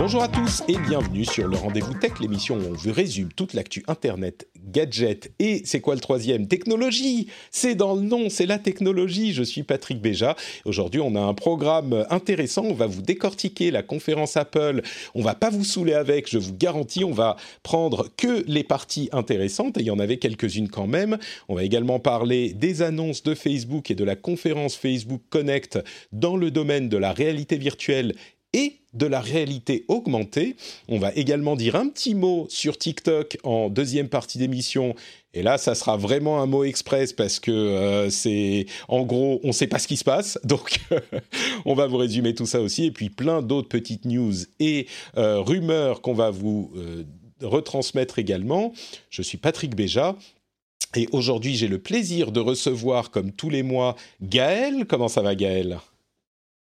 Bonjour à tous et bienvenue sur le Rendez-vous Tech, l'émission où on vous résume toute l'actu Internet, gadgets et c'est quoi le troisième? Technologie C'est dans le nom, c'est la technologie. Je suis Patrick Béja. Aujourd'hui, on a un programme intéressant. On va vous décortiquer la conférence Apple. On va pas vous saouler avec, je vous garantis. On va prendre que les parties intéressantes et il y en avait quelques-unes quand même. On va également parler des annonces de Facebook et de la conférence Facebook Connect dans le domaine de la réalité virtuelle et de la réalité augmentée. On va également dire un petit mot sur TikTok en deuxième partie d'émission. Et là, ça sera vraiment un mot express parce que euh, c'est, en gros, on ne sait pas ce qui se passe. Donc, on va vous résumer tout ça aussi. Et puis, plein d'autres petites news et euh, rumeurs qu'on va vous euh, retransmettre également. Je suis Patrick Béja. Et aujourd'hui, j'ai le plaisir de recevoir, comme tous les mois, Gaël. Comment ça va, Gaël?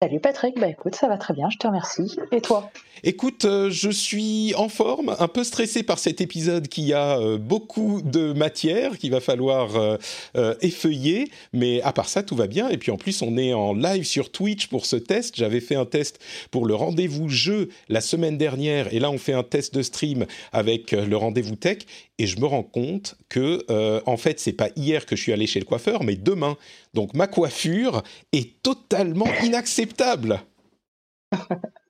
Salut Patrick, bah écoute, ça va très bien, je te remercie. Et toi? Écoute, euh, je suis en forme, un peu stressé par cet épisode qui a euh, beaucoup de matière qu'il va falloir euh, effeuiller, mais à part ça, tout va bien. Et puis en plus, on est en live sur Twitch pour ce test. J'avais fait un test pour le rendez-vous jeu la semaine dernière, et là, on fait un test de stream avec le rendez-vous tech. Et je me rends compte que, en fait, c'est pas hier que je suis allé chez le coiffeur, mais demain. Donc ma coiffure est totalement inacceptable.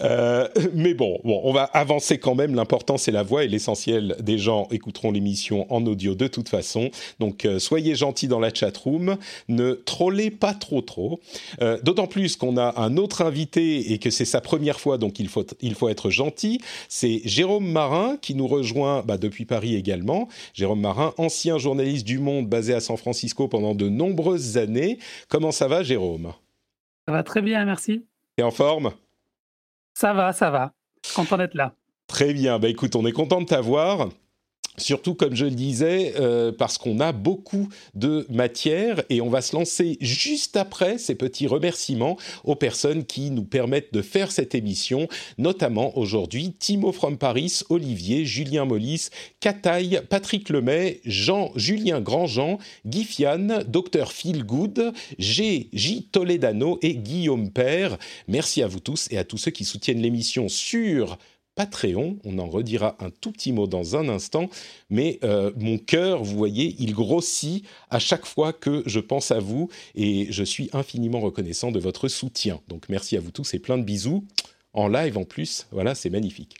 Euh, mais bon, bon, on va avancer quand même. L'important, c'est la voix et l'essentiel des gens écouteront l'émission en audio de toute façon. Donc, euh, soyez gentils dans la chat room. Ne trollez pas trop, trop. Euh, D'autant plus qu'on a un autre invité et que c'est sa première fois, donc il faut, il faut être gentil. C'est Jérôme Marin qui nous rejoint bah, depuis Paris également. Jérôme Marin, ancien journaliste du Monde basé à San Francisco pendant de nombreuses années. Comment ça va, Jérôme? Ça va très bien, merci. T'es en forme? Ça va, ça va. Content d'être là. Très bien. Bah écoute, on est content de t'avoir. Surtout, comme je le disais, euh, parce qu'on a beaucoup de matière et on va se lancer juste après ces petits remerciements aux personnes qui nous permettent de faire cette émission, notamment aujourd'hui Timo from Paris, Olivier, Julien Mollis, Cataille, Patrick Lemay, Jean, Julien Grandjean, Guy Fian, Dr Phil Good, G. J. Toledano et Guillaume Père. Merci à vous tous et à tous ceux qui soutiennent l'émission sur Patreon. On en redira un tout petit mot dans un instant, mais euh, mon cœur, vous voyez, il grossit à chaque fois que je pense à vous et je suis infiniment reconnaissant de votre soutien. Donc merci à vous tous et plein de bisous en live en plus. Voilà, c'est magnifique.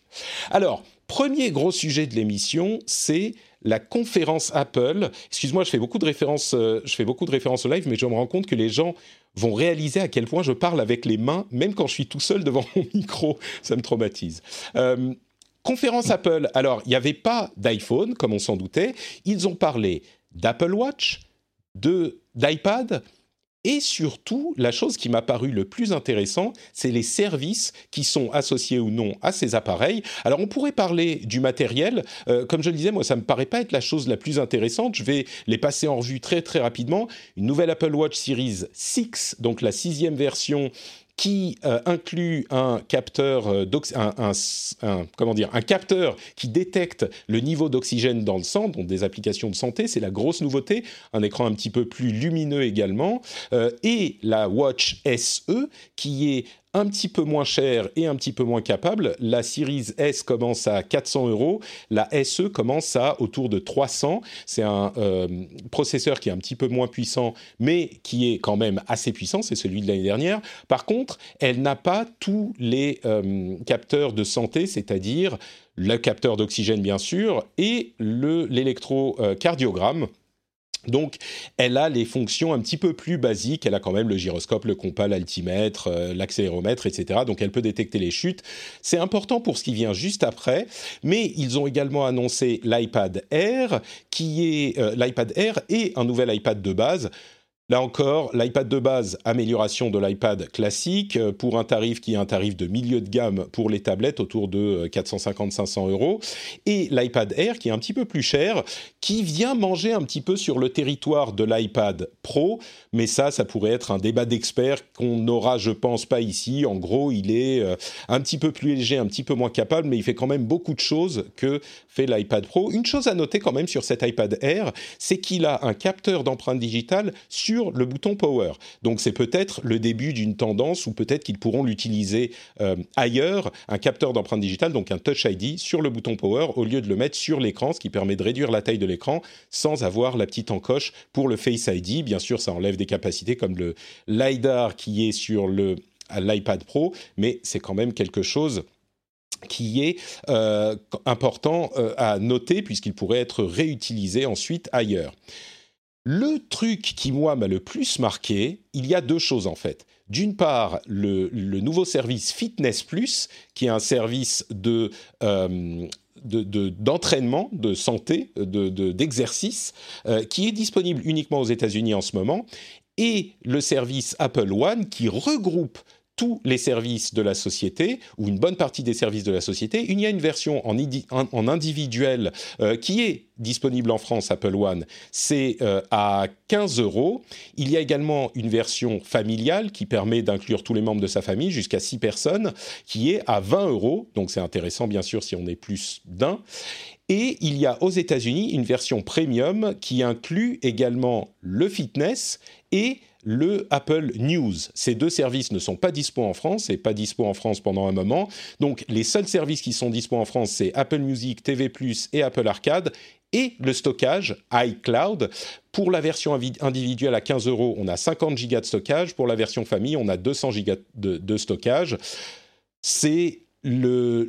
Alors, premier gros sujet de l'émission, c'est la conférence Apple. Excuse-moi, je fais beaucoup de références, euh, je fais beaucoup de références au live, mais je me rends compte que les gens vont réaliser à quel point je parle avec les mains, même quand je suis tout seul devant mon micro. Ça me traumatise. Euh, conférence Apple. Alors, il n'y avait pas d'iPhone, comme on s'en doutait. Ils ont parlé d'Apple Watch, d'iPad et surtout, la chose qui m'a paru le plus intéressant, c'est les services qui sont associés ou non à ces appareils. Alors, on pourrait parler du matériel. Euh, comme je le disais, moi, ça me paraît pas être la chose la plus intéressante. Je vais les passer en revue très très rapidement. Une nouvelle Apple Watch Series 6, donc la sixième version qui inclut un capteur qui détecte le niveau d'oxygène dans le sang, donc des applications de santé, c'est la grosse nouveauté. Un écran un petit peu plus lumineux également, euh, et la Watch SE qui est un petit peu moins cher et un petit peu moins capable. La Series S commence à 400 euros, la SE commence à autour de 300. C'est un euh, processeur qui est un petit peu moins puissant, mais qui est quand même assez puissant. C'est celui de l'année dernière. Par contre, elle n'a pas tous les capteurs de santé, c'est-à-dire le capteur d'oxygène bien sûr et l'électrocardiogramme. Donc, elle a les fonctions un petit peu plus basiques. Elle a quand même le gyroscope, le compas, l'altimètre, euh, l'accéléromètre, etc. Donc, elle peut détecter les chutes. C'est important pour ce qui vient juste après. Mais ils ont également annoncé l'iPad Air, qui est euh, l'iPad Air et un nouvel iPad de base. Là encore, l'iPad de base, amélioration de l'iPad classique euh, pour un tarif qui est un tarif de milieu de gamme pour les tablettes autour de 450-500 euh, euros. Et l'iPad Air qui est un petit peu plus cher, qui vient manger un petit peu sur le territoire de l'iPad Pro. Mais ça, ça pourrait être un débat d'experts qu'on n'aura, je pense, pas ici. En gros, il est euh, un petit peu plus léger, un petit peu moins capable, mais il fait quand même beaucoup de choses que fait l'iPad Pro. Une chose à noter quand même sur cet iPad Air, c'est qu'il a un capteur d'empreinte digitale sur le bouton Power. Donc c'est peut-être le début d'une tendance ou peut-être qu'ils pourront l'utiliser euh, ailleurs, un capteur d'empreinte digitale, donc un Touch ID sur le bouton Power au lieu de le mettre sur l'écran, ce qui permet de réduire la taille de l'écran sans avoir la petite encoche pour le Face ID. Bien sûr, ça enlève des capacités comme le LiDAR qui est sur le l'iPad Pro, mais c'est quand même quelque chose qui est euh, important euh, à noter puisqu'il pourrait être réutilisé ensuite ailleurs. Le truc qui, moi, m'a le plus marqué, il y a deux choses en fait. D'une part, le, nouveau service Fitness Plus, qui est un service. Euh, d'entraînement, de, santé, d'exercice, euh, qui est disponible uniquement aux États-Unis en ce moment, et le service Apple One qui regroupe tous les services de la société, ou une bonne partie des services de la société. Il y a une version en, individuel euh, qui est disponible en France, Apple One, c'est euh, à 15 euros. Il y a également une version familiale qui permet d'inclure tous les membres de sa famille, jusqu'à 6 personnes, qui est à 20 euros. Donc c'est intéressant, bien sûr, si on est plus d'un. Et il y a aux États-Unis une version premium qui inclut également le fitness et le Apple News. Ces deux services ne sont pas dispo en France et pas dispo en France pendant un moment. Donc les seuls services qui sont dispo en France, c'est Apple Music, TV+, et Apple Arcade et le stockage iCloud. Pour la version individuelle à 15 euros, on a 50 gigas de stockage. Pour la version famille, on a 200 gigas de, de stockage. C'est le,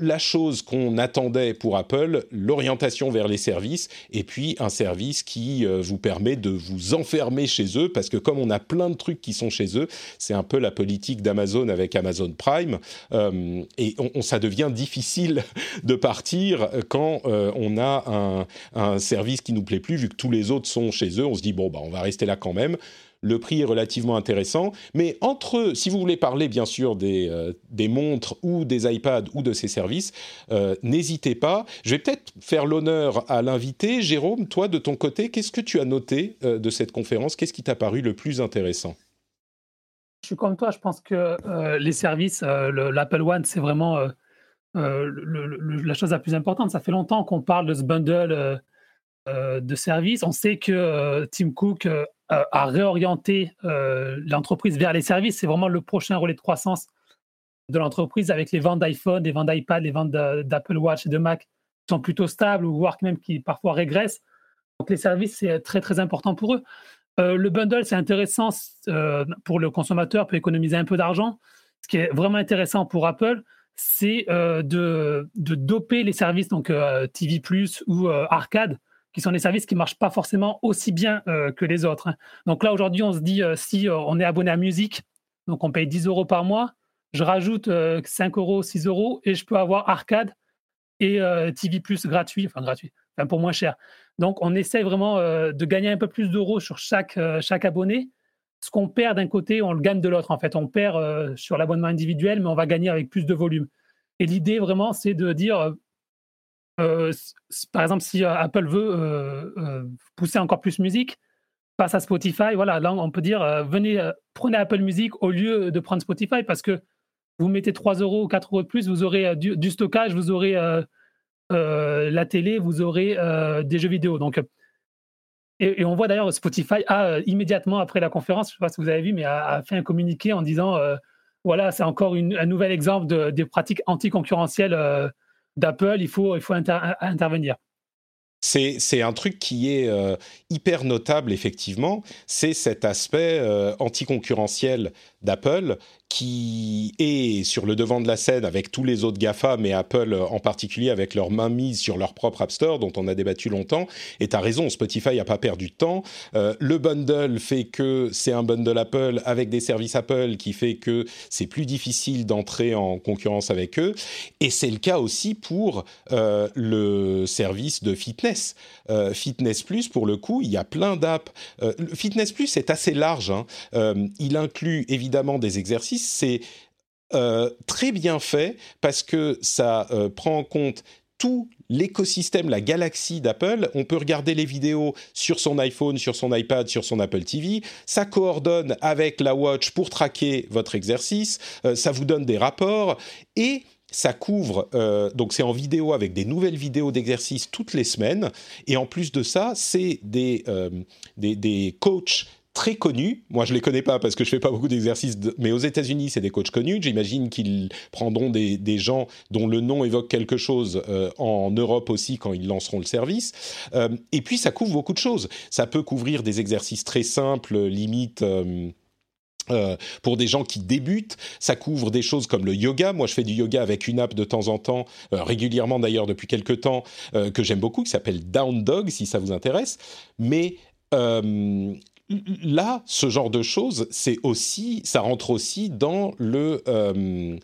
la chose qu'on attendait pour Apple, l'orientation vers les services, et puis un service qui euh, vous permet de vous enfermer chez eux, parce que comme on a plein de trucs qui sont chez eux, c'est un peu la politique d'Amazon avec Amazon Prime, euh, et on, ça devient difficile de partir quand euh, on a un, un, service qui nous plaît plus, vu que tous les autres sont chez eux, on se dit bon bah on va rester là quand même le prix est relativement intéressant. Mais entre, si vous voulez parler bien sûr des, euh, montres ou des iPads ou de ces services, euh, n'hésitez pas. Je vais peut-être faire l'honneur à l'invité. Jérôme, toi de ton côté, qu'est-ce que tu as noté euh, de cette conférence? Qu'est-ce qui t'a paru le plus intéressant? Je suis comme toi, je pense que les services, l'Apple One, c'est vraiment la chose la plus importante. Ça fait longtemps qu'on parle de ce bundle de services. On sait que Tim Cook euh, à réorienter euh, l'entreprise vers les services. C'est vraiment le prochain relais de croissance de l'entreprise avec les ventes d'iPhone, les ventes d'iPad, les ventes d'Apple Watch et de Mac qui sont plutôt stables ou voire même qui parfois régressent. Donc les services, c'est très très important pour eux. Euh, le bundle, c'est intéressant pour le consommateur, peut économiser un peu d'argent. Ce qui est vraiment intéressant pour Apple, c'est de, de, doper les services, donc TV ou Arcade, qui sont des services qui marchent pas forcément aussi bien euh, que les autres. Hein. Donc là, aujourd'hui, on se dit, euh, si euh, on est abonné à musique, donc on paye 10 euros par mois, je rajoute 5 euros, 6 euros, et je peux avoir arcade et TV Plus gratuit, enfin gratuit, enfin pour moins cher. Donc on essaie vraiment de gagner un peu plus d'euros sur chaque, chaque abonné. Ce qu'on perd d'un côté, on le gagne de l'autre. En fait, on perd sur l'abonnement individuel, mais on va gagner avec plus de volume. Et l'idée vraiment, c'est de dire par exemple, si euh, Apple veut euh, pousser encore plus musique, face à Spotify, voilà, là on peut dire venez, prenez Apple Music au lieu de prendre Spotify parce que vous mettez 3 euros ou 4 euros de plus, vous aurez du, stockage, vous aurez la télé, vous aurez des jeux vidéo. Donc, et, on voit d'ailleurs Spotify a immédiatement après la conférence, je ne sais pas si vous avez vu, mais a, fait un communiqué en disant voilà, c'est encore un nouvel exemple de, des pratiques anticoncurrentielles d'Apple, il faut, il faut intervenir. C'est un truc qui est euh, hyper notable, effectivement. C'est cet aspect euh, anticoncurrentiel d'Apple qui est sur le devant de la scène avec tous les autres GAFA, mais Apple en particulier avec leur main mise sur leur propre App Store, dont on a débattu longtemps. Et tu as raison, Spotify n'a pas perdu de temps. Euh, le bundle fait que c'est un bundle Apple avec des services Apple qui fait que c'est plus difficile d'entrer en concurrence avec eux. Et c'est le cas aussi pour euh, le service de fitness. Euh, fitness Plus, pour le coup, il y a plein d'apps. fitness Plus est assez large. Hein. il inclut évidemment des exercices c'est euh, très bien fait parce que ça euh, prend en compte tout l'écosystème, la galaxie d'Apple. On peut regarder les vidéos sur son iPhone, sur son iPad, sur son Apple TV. Ça coordonne avec la Watch pour traquer votre exercice. Euh, ça vous donne des rapports et ça couvre, donc c'est en vidéo avec des nouvelles vidéos d'exercices toutes les semaines. Et en plus de ça, c'est des, des, des coachs très connus. Moi, je les connais pas parce que je fais pas beaucoup d'exercices, mais aux États-Unis, c'est des coachs connus. J'imagine qu'ils prendront des, gens dont le nom évoque quelque chose euh, en Europe aussi quand ils lanceront le service. Euh, et puis, ça couvre beaucoup de choses. Ça peut couvrir des exercices très simples, limite. Euh, pour des gens qui débutent, ça couvre des choses comme le yoga. Moi, je fais du yoga avec une app de temps en temps, régulièrement d'ailleurs depuis quelques temps, que j'aime beaucoup, qui s'appelle Down Dog, si ça vous intéresse. Mais là, ce genre de choses, c'est aussi, ça rentre aussi dans le euh,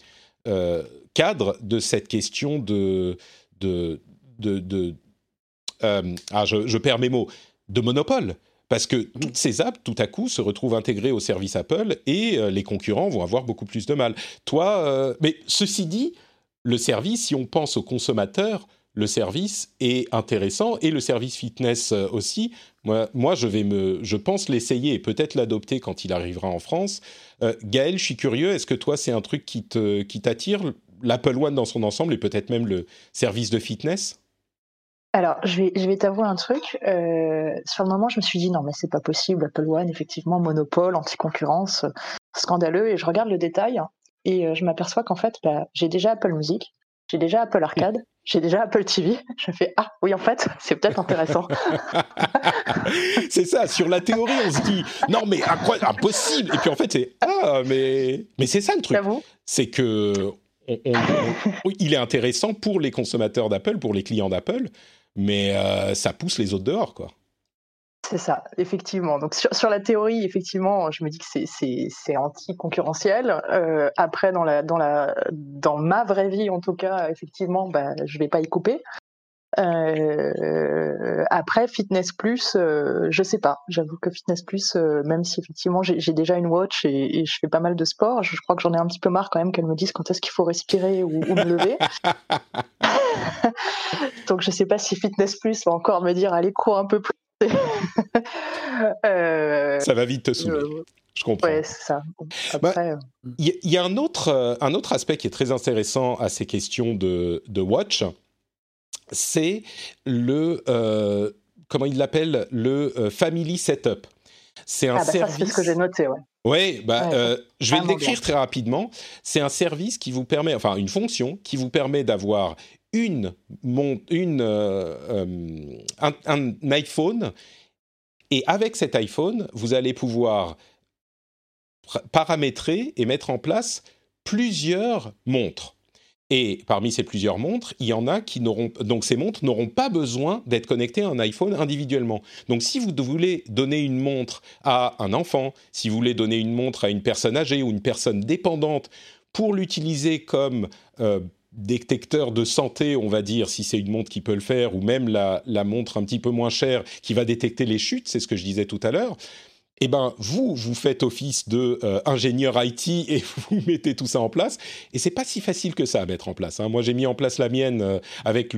euh, cadre de cette question de, de, de, euh, ah, je, perds mes mots, de monopole. Parce que toutes ces apps, tout à coup, se retrouvent intégrées au service Apple et les concurrents vont avoir beaucoup plus de mal. Toi, mais ceci dit, le service, si on pense aux consommateurs, le service est intéressant et le service fitness aussi moi, moi, je vais me, je pense l'essayer et peut-être l'adopter quand il arrivera en France. Euh, Gaël, je suis curieux. Est-ce que toi, c'est un truc qui te, qui t'attire, l'Apple One dans son ensemble et peut-être même le service de fitness? Alors, je vais, je vais t'avouer un truc. Euh, sur le moment, je me suis dit non, mais c'est pas possible. Apple One, effectivement, monopole, anti-concurrence, scandaleux. Et je regarde le détail et euh, je m'aperçois qu'en fait, bah, j'ai déjà Apple Music, j'ai déjà Apple Arcade, j'ai déjà Apple TV. Je fais ah oui en fait c'est peut-être intéressant. c'est ça. Sur la théorie on se dit non mais impossible et puis en fait c'est ah mais mais c'est ça le truc. C'est que il est intéressant pour les consommateurs d'Apple, pour les clients d'Apple, mais euh, ça pousse les autres dehors quoi. C'est ça, effectivement. Donc sur, la théorie, effectivement, je me dis que c'est anti-concurrentiel. Euh, après, dans, la, dans, la, dans ma vraie vie, en tout cas, effectivement, bah, je vais pas y couper. Euh, après, Fitness Plus, euh, je sais pas. J'avoue que Fitness Plus, euh, même si effectivement j'ai déjà une watch et, je fais pas mal de sport, je, crois que j'en ai un petit peu marre quand même qu'elle me dise quand est-ce qu'il faut respirer ou, ou me lever. Donc je sais pas si Fitness Plus va encore me dire allez cours un peu plus Euh, ça va vite te saouler. Euh, je comprends. Ouais, c'est ça. Bah, euh, il y, a un autre, un autre aspect qui est très intéressant à ces questions de, de Watch, c'est le, comment il l'appelle, le Family Setup. C'est un ah bah service. c'est ce que j'ai noté, ouais. Oui, bah, je vais le décrire très rapidement. C'est un service qui vous permet, enfin une fonction qui vous permet d'avoir une, une, euh, euh, un, iPhone et avec cet iPhone, vous allez pouvoir paramétrer et mettre en place plusieurs montres. Et parmi ces plusieurs montres, il y en a qui n'auront donc ces montres n'auront pas besoin d'être connectées à un iPhone individuellement. Donc si vous voulez donner une montre à un enfant, si vous voulez donner une montre à une personne âgée ou une personne dépendante pour l'utiliser comme euh, détecteur de santé, on va dire, si c'est une montre qui peut le faire, ou même la, montre un petit peu moins chère qui va détecter les chutes, c'est ce que je disais tout à l'heure. Eh ben, vous, vous faites office de euh, ingénieur IT et vous mettez tout ça en place. Et c'est pas si facile que ça à mettre en place. Hein. Moi, j'ai mis en place la mienne euh, avec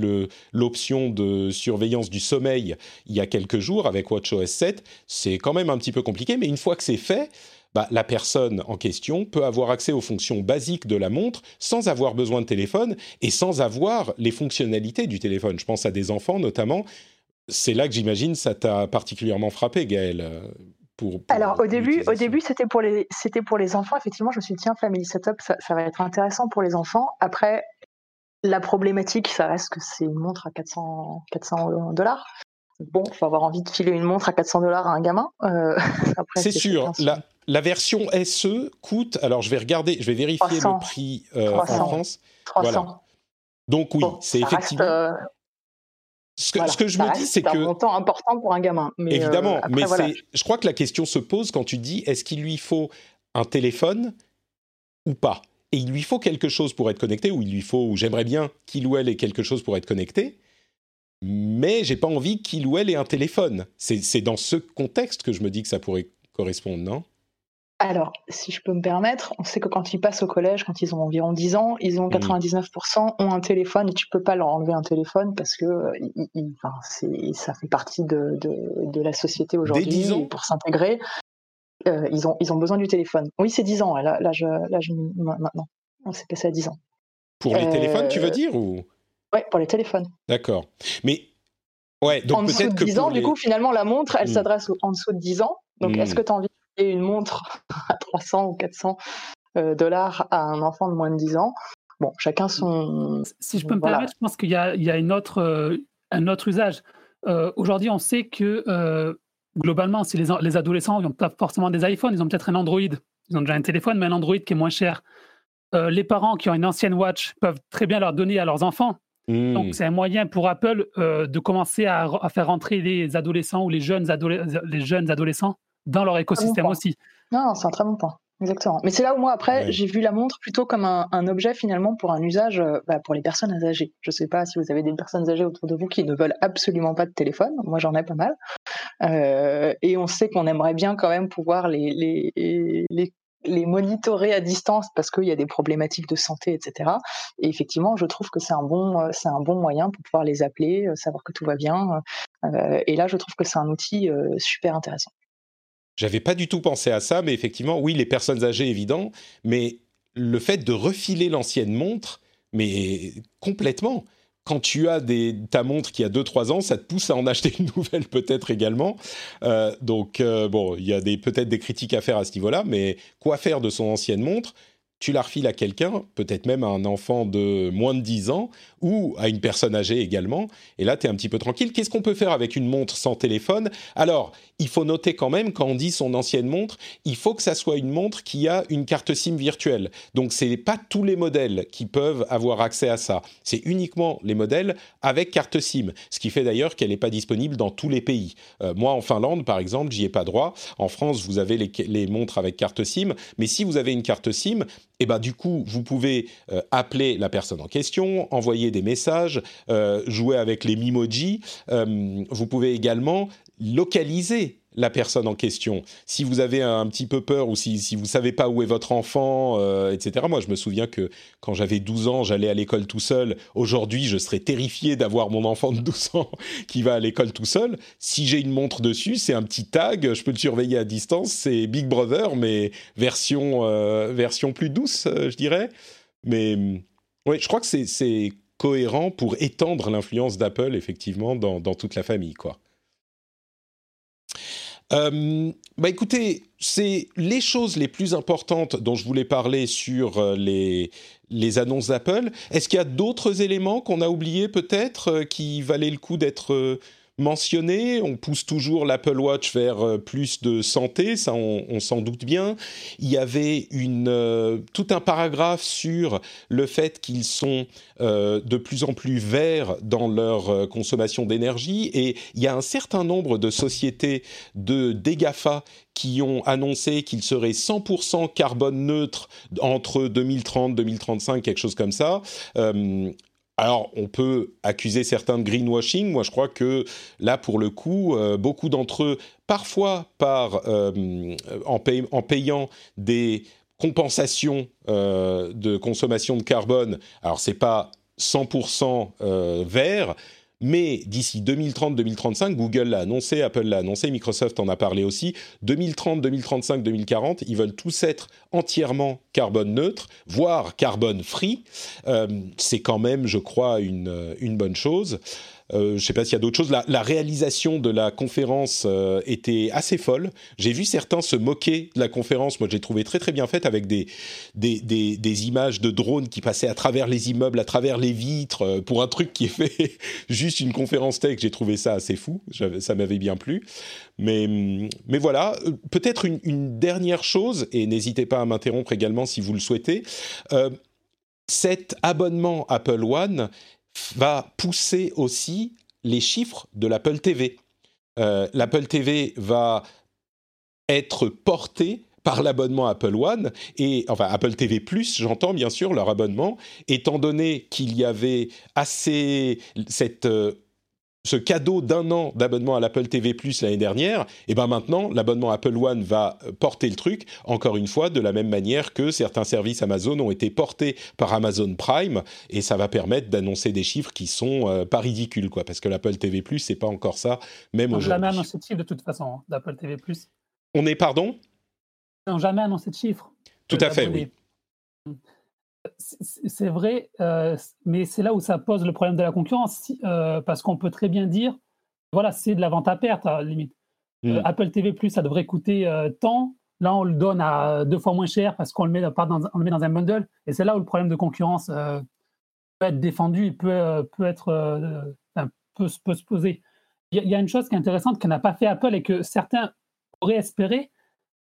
l'option de surveillance du sommeil il y a quelques jours avec WatchOS 7. C'est quand même un petit peu compliqué, mais une fois que c'est fait, bah, la personne en question peut avoir accès aux fonctions basiques de la montre sans avoir besoin de téléphone et sans avoir les fonctionnalités du téléphone. Je pense à des enfants notamment. C'est là que j'imagine ça t'a particulièrement frappé, Gaël. Euh, pour, Alors au début, au début c'était pour les c'était pour les enfants. Effectivement, je me suis dit tiens Family Setup, ça, ça va être intéressant pour les enfants. Après, la problématique, ça reste que c'est une montre à 400 400 dollars bon, il faut avoir envie de filer une montre à 400 dollars à un gamin. Euh, c'est sûr. La, la version SE coûte, alors je vais regarder, je vais vérifier le prix en France. 300. Donc oui, c'est effectivement. Ce que, je me dis, c'est que. C'est un montant important pour un gamin. évidemment, mais je crois que la question se pose quand tu dis est-ce qu'il lui faut un téléphone ou pas? Et il lui faut quelque chose pour être connecté, ou il lui faut, ou j'aimerais bien qu'il ou elle ait quelque chose pour être connecté, mais j'ai pas envie qu'il ou elle ait un téléphone. C'est dans ce contexte que je me dis que ça pourrait correspondre, non? Alors, si je peux me permettre, on sait que quand ils passent au collège, quand ils ont environ 10 ans, ils ont 99% mmh. ont un téléphone et tu peux pas leur enlever un téléphone parce que ça fait partie de, la société aujourd'hui pour s'intégrer. Euh, ils, ont, ils ont besoin du téléphone. Oui, c'est 10 ans, là, là, je, là je, maintenant. On s'est passé à 10 ans. Pour les téléphones, tu veux euh, dire ou... Oui, pour les téléphones. D'accord. Mais, ouais, donc en dessous de 10 ans, du coup, finalement, la montre, elle mmh. s'adresse en dessous de 10 ans. Donc, est-ce mmh. que tu as envie de une montre à 300 ou 400 euh, dollars à un enfant de moins de 10 ans Bon, chacun son. Si je peux me permettre, je pense qu'il y a, il y a une autre, un autre usage. Aujourd'hui, on sait que globalement, si les, adolescents n'ont pas forcément des iPhones, ils ont peut-être un Android. Ils ont déjà un téléphone, mais un Android qui est moins cher. Euh, les parents qui ont une ancienne Watch peuvent très bien leur donner à leurs enfants. Hmm. Donc, c'est un moyen pour Apple euh, de commencer à, faire rentrer les adolescents ou les jeunes, les jeunes adolescents dans leur écosystème aussi. Non, c'est un très bon point. Exactement. Mais c'est là où moi, après, j'ai vu la montre plutôt comme un, objet finalement pour un usage euh, bah, pour les personnes âgées. Je ne sais pas si vous avez des personnes âgées autour de vous qui ne veulent absolument pas de téléphone. Moi, j'en ai pas mal. Euh, et on sait qu'on aimerait bien quand même pouvoir les, les, les, les monitorer à distance parce qu'il y a des problématiques de santé, etc. Et effectivement, je trouve que c'est un bon, euh, c'est un bon moyen pour pouvoir les appeler, savoir que tout va bien. et là, je trouve que c'est un outil super intéressant. J'avais pas du tout pensé à ça, mais effectivement, oui, les personnes âgées, évident, mais le fait de refiler l'ancienne montre, mais complètement. Quand tu as ta montre qui a 2-3 ans, ça te pousse à en acheter une nouvelle peut-être également. Euh, donc, euh, bon, il y a peut-être des critiques à faire à ce niveau-là, mais quoi faire de son ancienne montre? Tu la refiles à quelqu'un, peut-être même à un enfant de moins de 10 ans, ou à une personne âgée également, et là, tu es un petit peu tranquille. Qu'est-ce qu'on peut faire avec une montre sans téléphone? Alors, il faut noter quand même, quand on dit son ancienne montre, il faut que ça soit une montre qui a une carte SIM virtuelle. Donc, ce n'est pas tous les modèles qui peuvent avoir accès à ça. C'est uniquement les modèles avec carte SIM, ce qui fait d'ailleurs qu'elle n'est pas disponible dans tous les pays. Euh, moi, en Finlande, par exemple, j'y ai pas droit. En France, vous avez les, montres avec carte SIM, mais si vous avez une carte SIM, eh ben du coup, vous pouvez euh, appeler la personne en question, envoyer des messages, euh, jouer avec les Mimoji. Euh, vous pouvez également localiser la personne en question. Si vous avez un petit peu peur ou si, vous savez pas où est votre enfant, euh, etc. Moi, je me souviens que quand j'avais 12 ans, j'allais à l'école tout seul. Aujourd'hui, je serais terrifié d'avoir mon enfant de 12 ans qui va à l'école tout seul. Si j'ai une montre dessus, c'est un petit tag, je peux le surveiller à distance. C'est Big Brother, mais version, euh, version plus douce, euh, je dirais. Mais oui, je crois que c'est cohérent pour étendre l'influence d'Apple, effectivement, dans, dans toute la famille, quoi. Euh, bah écoutez, c'est les choses les plus importantes dont je voulais parler sur euh, les, les annonces d'Apple. Est-ce qu'il y a d'autres éléments qu'on a oubliés peut-être euh, qui valaient le coup d'être mentionné. On pousse toujours l'Apple Watch vers euh, plus de santé, ça on, s'en doute bien. Il y avait euh, tout un paragraphe sur le fait qu'ils sont euh, de plus en plus verts dans leur consommation d'énergie et il y a un certain nombre de sociétés de DEGAFA qui ont annoncé qu'ils seraient 100% carbone neutre entre 2030, 2035, quelque chose comme ça. Alors, on peut accuser certains de greenwashing. Moi, je crois que là, pour le coup, euh, beaucoup d'entre eux, parfois par, euh, en, payant des compensations euh, de consommation de carbone, alors c'est pas 100% vert, mais d'ici 2030-2035, Google l'a annoncé, Apple l'a annoncé, Microsoft en a parlé aussi, 2030, 2035, 2040, ils veulent tous être entièrement carbone neutre, voire carbone free. Euh, c'est quand même, je crois, une, une bonne chose. Euh, je ne sais pas s'il y a d'autres choses. La, réalisation de la conférence euh, était assez folle. J'ai vu certains se moquer de la conférence. Moi, j'ai trouvé très très bien faite avec des des, des, images de drones qui passaient à travers les immeubles, à travers les vitres, euh, pour un truc qui est fait juste une conférence tech. J'ai trouvé ça assez fou. Ça m'avait bien plu. Mais, mais voilà, peut-être une, dernière chose, et n'hésitez pas à m'interrompre également si vous le souhaitez. cet abonnement Apple One va pousser aussi les chiffres de l'Apple TV. Euh, L'Apple TV va être porté par l'abonnement Apple One et enfin Apple TV Plus, j'entends bien sûr leur abonnement, étant donné qu'il y avait assez cette euh, ce cadeau d'un an d'abonnement à l'Apple TV Plus l'année dernière, et eh ben maintenant l'abonnement Apple One va euh, porter le truc. Encore une fois, de la même manière que certains services Amazon ont été portés par Amazon Prime, et ça va permettre d'annoncer des chiffres qui sont euh, pas ridicules, quoi, parce que l'Apple TV Plus c'est pas encore ça, même aujourd'hui. jamais annoncé de chiffre de toute façon hein, d'Apple TV Plus. On est pardon? N'ont jamais annoncé de chiffres. Tout à fait, oui c'est vrai, euh, mais c'est là où ça pose le problème de la concurrence, euh, parce qu'on peut très bien dire, voilà, c'est de la vente à perte, à la limite. Euh, mm. Apple TV+, ça devrait coûter tant. Là, on le donne à deux fois moins cher parce qu'on le, met dans, on le met dans un bundle. Et c'est là où le problème de concurrence peut être défendu et peut, peut, être, peut, peut, se poser. Il y, y, a une chose qui est intéressante que n'a pas fait Apple et que certains auraient espéré,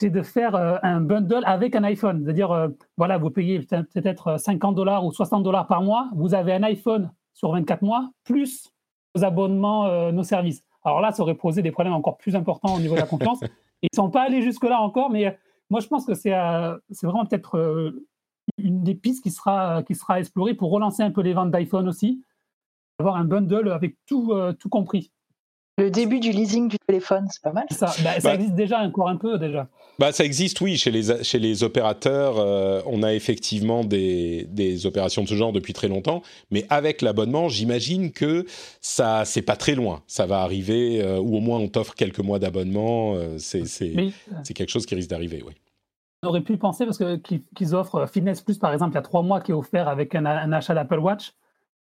c'est de faire euh, un bundle avec un iPhone. C'est-à-dire, euh, voilà, vous payez peut-être 50 dollars ou 60 dollars par mois, vous avez un iPhone sur 24 mois, plus vos abonnements, euh, nos services. Alors là, ça aurait posé des problèmes encore plus importants au niveau de la confiance. Ils ne sont pas allés jusque-là encore, mais moi, je pense que c'est vraiment peut-être une des pistes qui sera, qui sera explorée pour relancer un peu les ventes d'iPhone aussi, avoir un bundle avec tout, tout compris. Le début du leasing du téléphone, c'est pas mal. Ça, bah, ça bah existe déjà encore un peu déjà. Bah, ça existe, oui, chez les, chez les opérateurs. Euh, on a effectivement des, des, opérations de ce genre depuis très longtemps. Mais avec l'abonnement, j'imagine que ça, c'est pas très loin. Ça va arriver, euh, ou au moins on t'offre quelques mois d'abonnement. Euh, c'est quelque chose qui risque d'arriver, oui. On aurait pu penser, parce qu'ils offrent Fitness Plus, par exemple, il y a trois mois qui est offert avec un, un achat d'Apple Watch.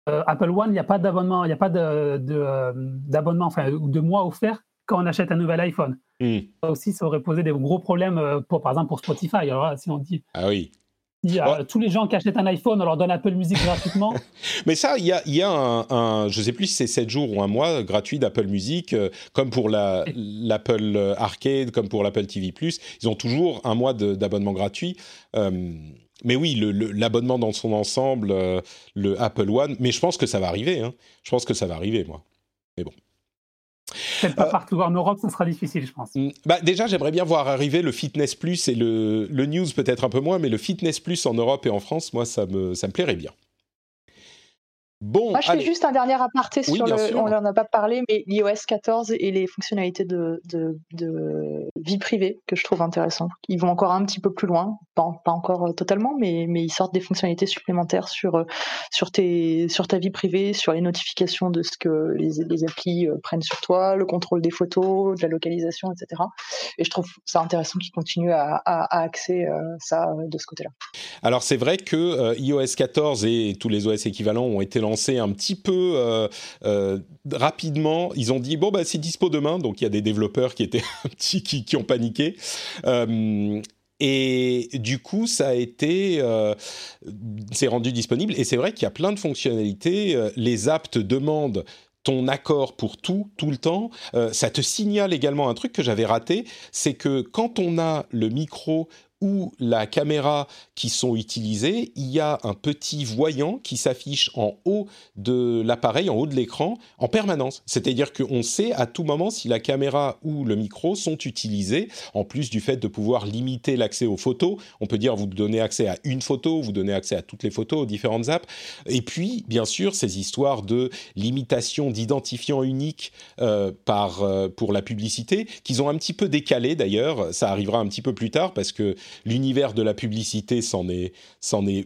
Euh, Apple One, il n'y a pas d'abonnement, il n'y a pas de, euh, d'abonnement, enfin, de mois offert quand on achète un nouvel iPhone. Hmm. Ça aussi, ça aurait posé des gros problèmes, euh, pour, par exemple, pour Spotify. Alors si on dit. Ah oui. Tous les gens qui achètent un iPhone, on leur donne Apple Music gratuitement. Mais ça, il y a, y a un, je ne sais plus si c'est 7 jours ou un mois gratuit d'Apple Music, comme pour la, l'Apple Arcade, comme pour l'Apple TV+. Ils ont toujours un mois d'abonnement gratuit mais oui, l'abonnement dans son ensemble, euh, le Apple One, mais je pense que ça va arriver. Hein. Je pense que ça va arriver, moi. Mais bon. Peut-être pas euh, partout en Europe, ça sera difficile, je pense. Mm, bah déjà, j'aimerais bien voir arriver le Fitness Plus et le, le News peut-être un peu moins, mais le Fitness Plus en Europe et en France, moi, ça me, ça me plairait bien. Bon, Moi, je fais juste un dernier aparté sur le. On n'en a pas parlé, mais l'iOS 14 et les fonctionnalités de, de, vie privée que je trouve intéressant. Ils vont encore un petit peu plus loin, pas, pas encore euh, totalement, mais, mais ils sortent des fonctionnalités supplémentaires sur, euh, sur, tes, sur ta vie privée, sur les notifications de ce que les, les applis euh, prennent sur toi, le contrôle des photos, de la localisation, etc. Et je trouve ça intéressant qu'ils continuent à, à, axer ça de ce côté-là. Alors, c'est vrai que iOS 14 et tous les OS équivalents ont été un petit peu euh, euh, rapidement. Ils ont dit bon bah c'est dispo demain, donc il y a des développeurs qui étaient un petit qui, ont paniqué. Euh, et du coup, ça a été, c'est rendu disponible. Et c'est vrai qu'il y a plein de fonctionnalités. les apps te demandent ton accord pour tout, tout le temps. ça te signale également un truc que j'avais raté, c'est que quand on a le micro ou la caméra qui sont utilisées, il y a un petit voyant qui s'affiche en haut de l'appareil, en haut de l'écran, en permanence. C'est-à-dire qu'on sait à tout moment si la caméra ou le micro sont utilisés, en plus du fait de pouvoir limiter l'accès aux photos. On peut dire vous donnez accès à une photo, vous donnez accès à toutes les photos, aux différentes apps. Et puis, bien sûr, ces histoires de limitation d'identifiants uniques euh, euh, pour la publicité, qu'ils ont un petit peu décalé d'ailleurs. Ça arrivera un petit peu plus tard parce que l'univers de la publicité s'en est,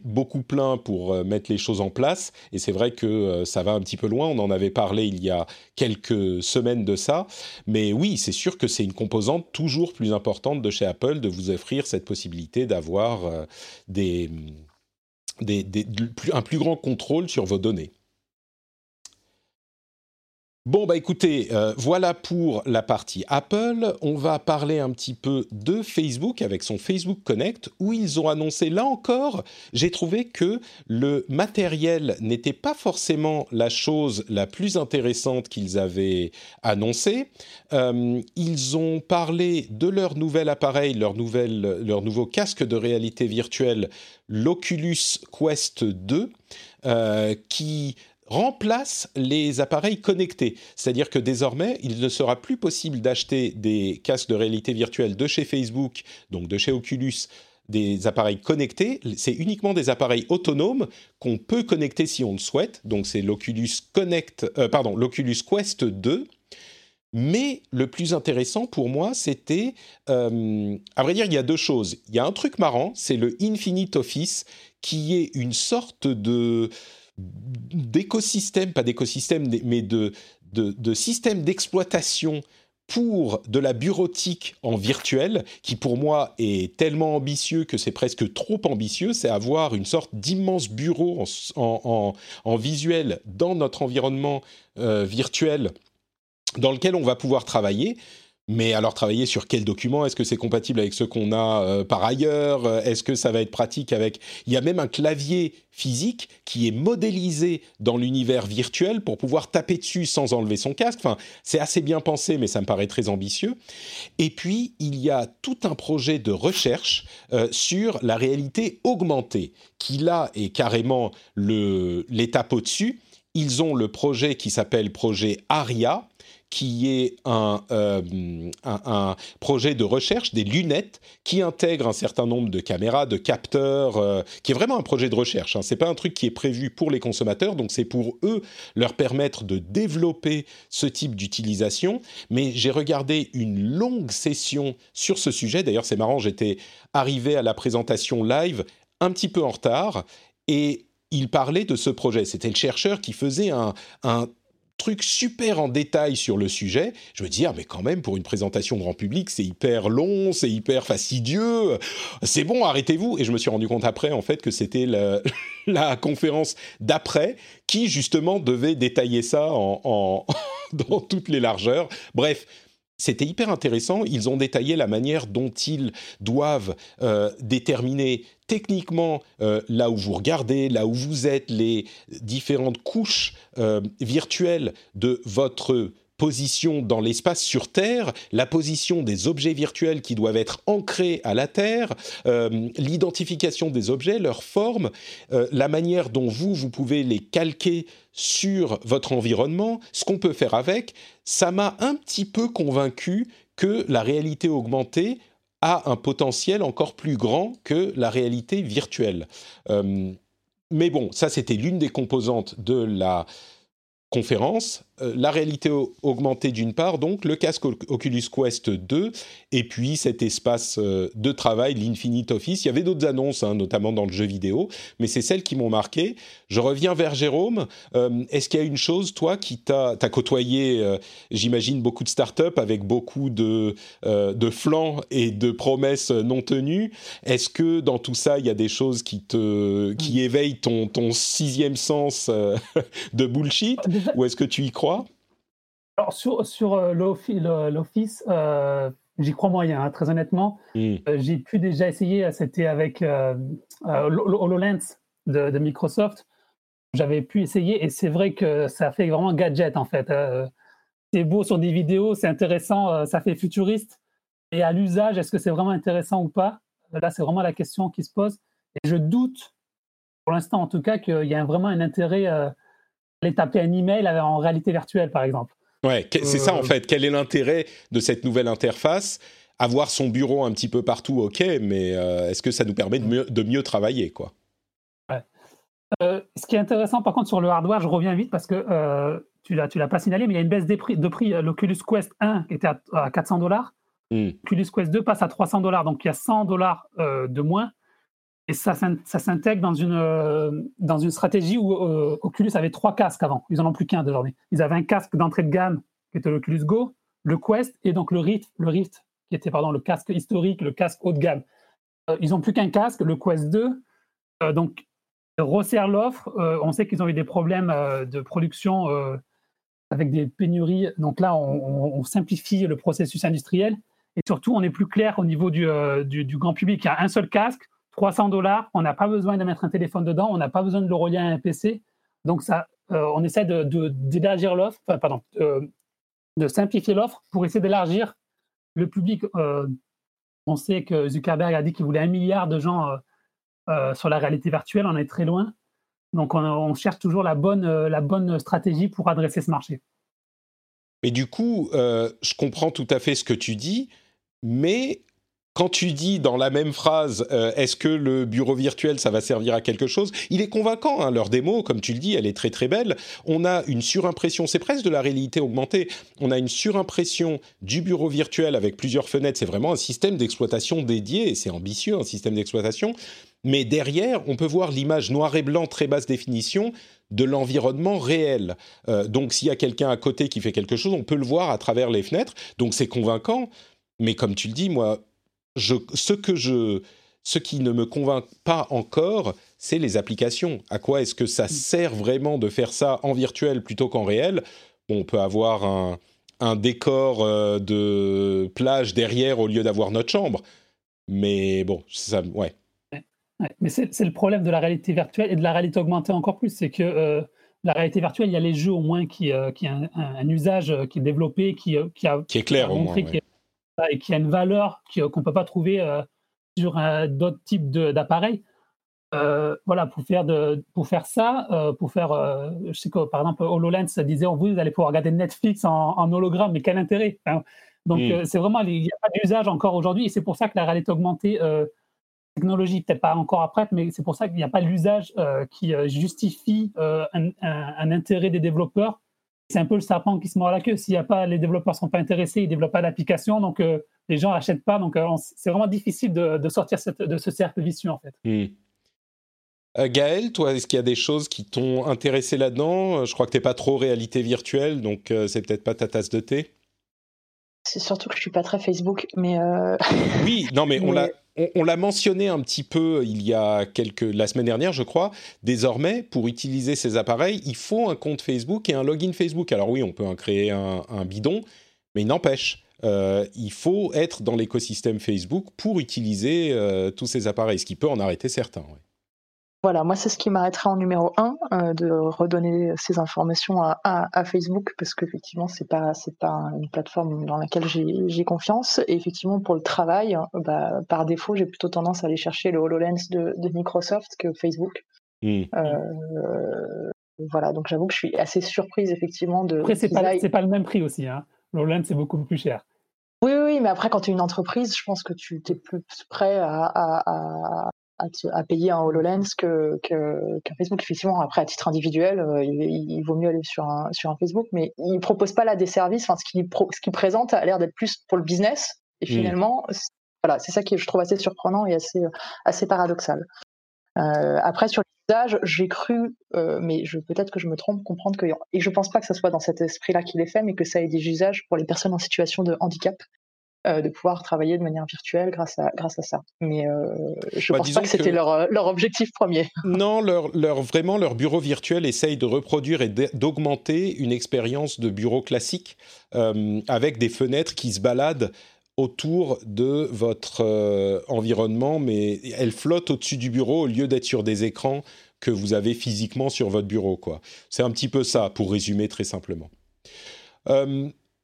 beaucoup plein pour euh, mettre les choses en place. Et c'est vrai que euh, ça va un petit peu loin. On en avait parlé il y a quelques semaines de ça. Mais oui, c'est sûr que c'est une composante toujours plus importante de chez Apple de vous offrir cette possibilité d'avoir euh, un plus grand contrôle sur vos données. Bon, bah écoutez, euh, voilà pour la partie Apple. On va parler un petit peu de Facebook avec son Facebook Connect, où ils ont annoncé, là encore, j'ai trouvé que le matériel n'était pas forcément la chose la plus intéressante qu'ils avaient annoncé. Euh, ils ont parlé de leur nouvel appareil, leur nouveau casque de réalité virtuelle, l'Oculus Quest 2, euh, qui remplace les appareils connectés. C'est-à-dire que désormais, il ne sera plus possible d'acheter des casques de réalité virtuelle de chez Facebook, donc de chez Oculus, des appareils connectés. C'est uniquement des appareils autonomes qu'on peut connecter si on le souhaite. Donc c'est l'Oculus Connect, euh, pardon, l'Oculus Quest 2. Mais le plus intéressant pour moi, c'était, euh, à vrai dire, il y a deux choses. Il y a un truc marrant, c'est le Infinite Office, qui est une sorte de d'écosystème, pas d'écosystème, mais de, de, système d'exploitation pour de la bureautique en virtuel, qui pour moi est tellement ambitieux que c'est presque trop ambitieux, c'est avoir une sorte d'immense bureau en, en, visuel dans notre environnement euh, virtuel dans lequel on va pouvoir travailler. Mais alors travailler sur quel document Est-ce que c'est compatible avec ce qu'on a euh, par ailleurs? Est-ce que ça va être pratique avec? Il y a même un clavier physique qui est modélisé dans l'univers virtuel pour pouvoir taper dessus sans enlever son casque. Enfin, c'est assez bien pensé, mais ça me paraît très ambitieux. Et puis il y a tout un projet de recherche euh, sur la réalité augmentée, qui là est carrément l'étape au-dessus. Ils ont le projet qui s'appelle projet ARIA, qui est euh, un, un, projet de recherche des lunettes qui intègre un certain nombre de caméras, de capteurs, euh, qui est vraiment un projet de recherche. Hein. C'est pas un truc qui est prévu pour les consommateurs, donc c'est pour eux leur permettre de développer ce type d'utilisation. Mais j'ai regardé une longue session sur ce sujet. D'ailleurs, c'est marrant, j'étais arrivé à la présentation live un petit peu en retard et il parlait de ce projet. C'était le chercheur qui faisait un, un truc super en détail sur le sujet, je me dis, mais quand même, pour une présentation grand public, c'est hyper long, c'est hyper fastidieux, c'est bon, arrêtez-vous. Et je me suis rendu compte après, en fait, que c'était la, la, conférence d'après qui, justement, devait détailler ça en, dans toutes les largeurs. Bref, c'était hyper intéressant. Ils ont détaillé la manière dont ils doivent euh, déterminer techniquement euh, là où vous regardez, là où vous êtes, les différentes couches euh, virtuelles de votre position dans l'espace sur Terre, la position des objets virtuels qui doivent être ancrés à la Terre, euh, l'identification des objets, leur forme, euh, la manière dont vous, vous pouvez les calquer sur votre environnement, ce qu'on peut faire avec, ça m'a un petit peu convaincu que la réalité augmentée a un potentiel encore plus grand que la réalité virtuelle. Euh, mais bon, ça c'était l'une des composantes de la conférence, la réalité augmentée d'une part, donc le casque Oculus Quest 2, et puis cet espace euh, de travail, l'Infinite Office. Il y avait d'autres annonces, hein, notamment dans le jeu vidéo, mais c'est celles qui m'ont marqué. Je reviens vers Jérôme. Euh, est-ce qu'il y a une chose, toi, qui t'a côtoyé, j'imagine, beaucoup de startups avec beaucoup de, de flancs et de promesses non tenues Est-ce que dans tout ça, il y a des choses qui, te, qui éveillent ton, ton sixième sens de bullshit ou est-ce que tu y crois Alors, sur, sur euh, l'Office, euh, j'y crois moyen, hein, très honnêtement. Hmm. Euh, j'ai pu déjà essayer, c'était avec HoloLens de, Microsoft. J'avais pu essayer et c'est vrai que ça fait vraiment gadget en fait. c'est beau sur des vidéos, c'est intéressant, ça fait futuriste. Et à l'usage, est-ce que c'est vraiment intéressant ou pas? Là, c'est vraiment la question qui se pose. Et je doute, pour l'instant en tout cas, qu'il y a vraiment un intérêt aller taper un email en réalité virtuelle, par exemple. Ouais, c'est ça en euh, fait. Quel est l'intérêt de cette nouvelle interface? Avoir son bureau un petit peu partout, ok, mais euh, est-ce que ça nous permet de mieux, travailler, quoi? Ouais. Euh, ce qui est intéressant, par contre, sur le hardware, je reviens vite parce que tu l'as, tu l'as pas signalé, mais il y a une baisse des prix, de prix. L'Oculus Quest 1 était à, 400 dollars. Hmm. L'Oculus Quest 2 passe à 300 dollars, donc il y a 100 dollars de moins. Et ça, ça s'intègre dans une, euh, dans une stratégie où euh, Oculus avait trois casques avant. Ils n'en ont plus qu'un désormais. Ils avaient un casque d'entrée de gamme qui était l'Oculus Go, le Quest et donc le Rift, le Rift qui était pardon, le casque historique, le casque haut de gamme. Euh, ils n'ont plus qu'un casque, le Quest 2. donc, resserre l'offre. on sait qu'ils ont eu des problèmes de production avec des pénuries. Donc là, on, simplifie le processus industriel et surtout, on est plus clair au niveau du, du, grand public. Il y a un seul casque, 300 dollars, on n'a pas besoin de mettre un téléphone dedans, on n'a pas besoin de le relier à un PC. Donc ça, on essaie d'élargir de, l'offre, pardon, de simplifier l'offre pour essayer d'élargir le public. on sait que Zuckerberg a dit qu'il voulait un milliard de gens euh, sur la réalité virtuelle, on est très loin. Donc on, cherche toujours la bonne, euh, la bonne stratégie pour adresser ce marché. Et du coup, euh, je comprends tout à fait ce que tu dis, mais quand tu dis dans la même phrase, euh, est-ce que le bureau virtuel, ça va servir à quelque chose Il est convaincant, hein, leur démo, comme tu le dis, elle est très très belle. On a une surimpression, c'est presque de la réalité augmentée. On a une surimpression du bureau virtuel avec plusieurs fenêtres. C'est vraiment un système d'exploitation dédié, et c'est ambitieux, un système d'exploitation. Mais derrière, on peut voir l'image noir et blanc très basse définition de l'environnement réel. Euh, donc s'il y a quelqu'un à côté qui fait quelque chose, on peut le voir à travers les fenêtres. Donc c'est convaincant. Mais comme tu le dis, moi, ce, que je, ce qui ne me convainc pas encore, c'est les applications. À quoi est-ce que ça sert vraiment de faire ça en virtuel plutôt qu'en réel? On peut avoir un, décor euh, de plage derrière au lieu d'avoir notre chambre. Mais bon, ça, ouais. mais c'est le problème de la réalité virtuelle et de la réalité augmentée encore plus, c'est que euh, la réalité virtuelle, il y a les jeux au moins qui, euh, qui ont un, usage qui est développé, qui, qui, a, qui est clair au moins, et qui a une valeur qu'on ne peut pas trouver euh, sur d'autres types d'appareils. Euh, voilà, pour faire, de, pour faire ça, euh, pour faire, je sais que par exemple, HoloLens disait oh, vous allez pouvoir regarder Netflix en, hologramme, mais quel intérêt hein. Donc, hmm. c'est vraiment, il n'y a pas d'usage encore aujourd'hui, et c'est pour ça que la réalité augmentée, technologie peut-être pas encore après, mais c'est pour ça qu'il n'y a pas l'usage qui justifie un, un, intérêt des développeurs c'est un peu le serpent qui se mord la queue. S'il y a pas, les développeurs sont pas intéressés, ils développent pas d'application, donc euh, les gens n'achètent pas. Donc euh, c'est vraiment difficile de, sortir de ce cercle vicieux en fait. Euh, Gaël, toi, est-ce qu'il y a des choses qui t'ont intéressé là-dedans? Je crois que tu n'es pas trop réalité virtuelle, donc c'est peut-être pas ta tasse de thé. C'est surtout que je suis pas très Facebook, mais. Oui, non, mais, on l'a on, l'a mentionné un petit peu il y a quelques la semaine dernière, je crois. Désormais, pour utiliser ces appareils, il faut un compte Facebook et un login Facebook. Alors oui, on peut en créer un, bidon, mais il n'empêche. Euh, il faut être dans l'écosystème Facebook pour utiliser euh, tous ces appareils, ce qui peut en arrêter certains. Voilà, moi c'est ce qui m'arrêterait en numéro un, euh, de redonner ces informations à, Facebook, parce qu'effectivement c'est pas c'est pas une plateforme dans laquelle j'ai confiance. Et effectivement pour le travail, bah, par défaut j'ai plutôt tendance à aller chercher le Hololens de, Microsoft que Facebook. Mmh. Euh, voilà, donc j'avoue que je suis assez surprise effectivement de. Après c'est pas pas le même prix aussi, hein. L'Hololens c'est beaucoup plus cher. Oui, oui, mais après, quand tu es une entreprise, je pense que tu es plus prêt à, à, payer un HoloLens que, qu'un Facebook. Effectivement, après, à titre individuel, euh, il, vaut mieux aller sur un, sur un Facebook, mais il ne propose pas là des services. Enfin, ce qu'il ce qu'il présente a l'air d'être plus pour le business. Et mmh. finalement, voilà, c'est ça qui je trouve assez surprenant et assez, assez paradoxal. Euh, après, sur l'usage, j'ai cru, euh, mais je, peut-être que je me trompe, comprendre que, et je pense pas que ce soit dans cet esprit-là qu'il est fait, mais que ça ait des usages pour les personnes en situation de handicap. Euh, de pouvoir travailler de manière virtuelle grâce à, grâce à ça. Mais euh, je ne bah, pense pas que c'était leur, euh, leur, objectif premier. Non, leur, leur, vraiment, leur bureau virtuel essaye de reproduire et d'augmenter une expérience de bureau classique avec des fenêtres qui se baladent autour de votre environnement, mais elles flottent au-dessus du bureau au lieu d'être sur des écrans que vous avez physiquement sur votre bureau. C'est un petit peu ça, pour résumer très simplement.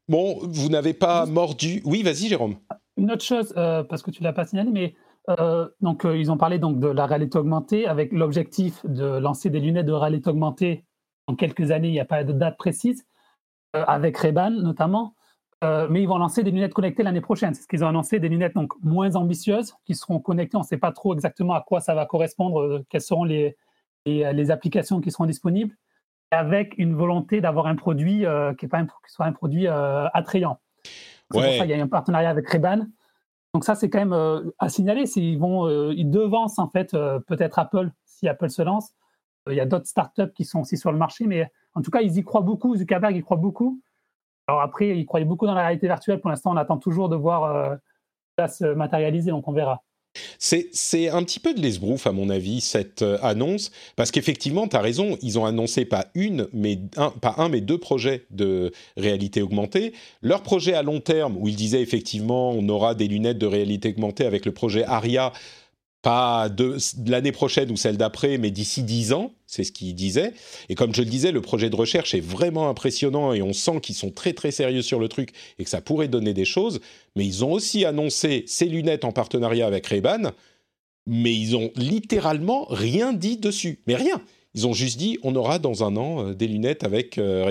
Bon, vous n'avez pas mordu. Oui, vas-y, Jérôme. Une autre chose, euh, parce que tu l'as pas signalé, mais euh, donc euh, ils ont parlé donc de la réalité augmentée avec l'objectif de lancer des lunettes de réalité augmentée en quelques années. Il n'y a pas de date précise, avec Reban notamment. mais ils vont lancer des lunettes connectées l'année prochaine. C'est ce qu'ils ont annoncé, des lunettes donc moins ambitieuses qui seront connectées. On ne sait pas trop exactement à quoi ça va correspondre, quelles seront les, les applications qui seront disponibles avec une volonté d'avoir un produit euh, qui, est pas soit un produit euh, attrayant. C'est pour ça qu'il y a un partenariat avec Reban. Donc ça, c'est quand même euh, à signaler. Ils vont, ils devancent en fait peut-être Apple si Apple se lance. Il y a d'autres startups qui sont aussi sur le marché, mais en tout cas, ils y croient beaucoup. Zuckerberg y croit beaucoup. Alors après, il croyait beaucoup dans la réalité virtuelle. Pour l'instant, on attend toujours de voir ça se matérialiser, donc on verra. C'est un petit peu de l'esbrouf, à mon avis, cette euh, annonce, parce qu'effectivement, tu as raison, ils ont annoncé pas une, mais pas un, mais deux projets de réalité augmentée. Leur projet à long terme, où ils disaient effectivement, on aura des lunettes de réalité augmentée avec le projet ARIA, pas de, l'année prochaine ou celle d'après, mais d'ici dix ans, c'est ce qu'ils disaient. Et comme je le disais, le projet de recherche est vraiment impressionnant et on sent qu'ils sont très très sérieux sur le truc et que ça pourrait donner des choses. Mais ils ont aussi annoncé ces lunettes en partenariat avec Ray-Ban, mais ils ont littéralement rien dit dessus. Mais rien. Ils ont juste dit on aura dans un an euh, des lunettes avec euh.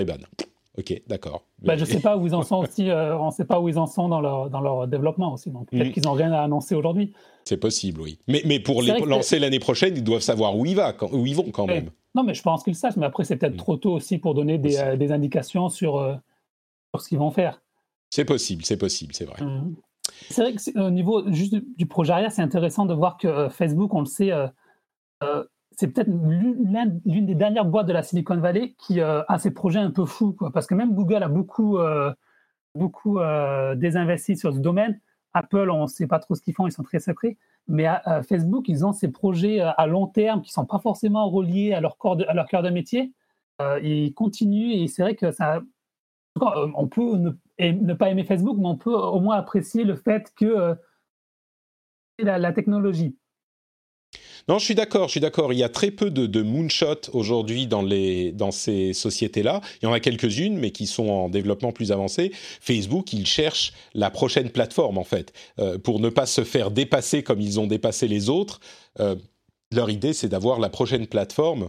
Ok, d'accord. Bah, je ne sais pas où ils en sont aussi. Euh, on ne sait pas où ils en sont dans leur, dans leur développement aussi. Donc peut-être mm. qu'ils n'ont rien à annoncer aujourd'hui. C'est possible, oui. Mais, mais pour les lancer l'année prochaine, ils doivent savoir où ils, va, quand, où ils vont quand même. Non, mais je pense qu'ils le savent. Mais après, c'est peut-être mm. trop tôt aussi pour donner des, euh, des indications sur, euh, sur ce qu'ils vont faire. C'est possible, c'est possible, c'est vrai. Mm. C'est vrai que au niveau juste du projet arrière, c'est intéressant de voir que Facebook, on le sait, c'est peut-être l'une des dernières boîtes de la Silicon Valley qui euh, a ces projets un peu fous, parce que même Google a beaucoup, euh, euh, désinvesti sur ce domaine. Apple, on ne sait pas trop ce qu'ils font, ils sont très secrets. Mais Facebook, ils ont ces projets à long terme qui ne sont pas forcément reliés à leur, cœur de métier. ils continuent et c'est vrai que ça. On peut ne, pas aimer Facebook, mais on peut au moins apprécier le fait que la technologie non, je suis d'accord, je suis d'accord. Il y a très peu de, de moonshots aujourd'hui dans, dans ces sociétés-là. Il y en a quelques-unes, mais qui sont en développement plus avancé. Facebook, ils cherchent la prochaine plateforme, en fait, euh, pour ne pas se faire dépasser comme ils ont dépassé les autres. Euh, leur idée, c'est d'avoir la prochaine plateforme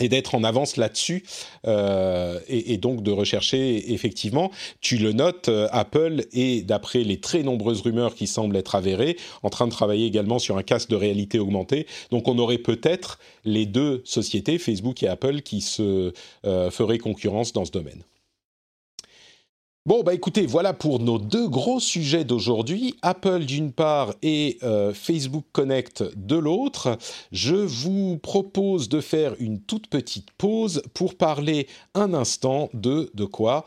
et d'être en avance là-dessus euh, et, donc de rechercher effectivement, tu le notes, euh, Apple est d'après les très nombreuses rumeurs qui semblent être avérées, en train de travailler également sur un casque de réalité augmentée. Donc on aurait peut-être les deux sociétés, Facebook et Apple, qui se euh, feraient concurrence dans ce domaine. Bon, bah écoutez, voilà pour nos deux gros sujets d'aujourd'hui, Apple d'une part et euh, Facebook Connect de l'autre. Je vous propose de faire une toute petite pause pour parler un instant de, de quoi?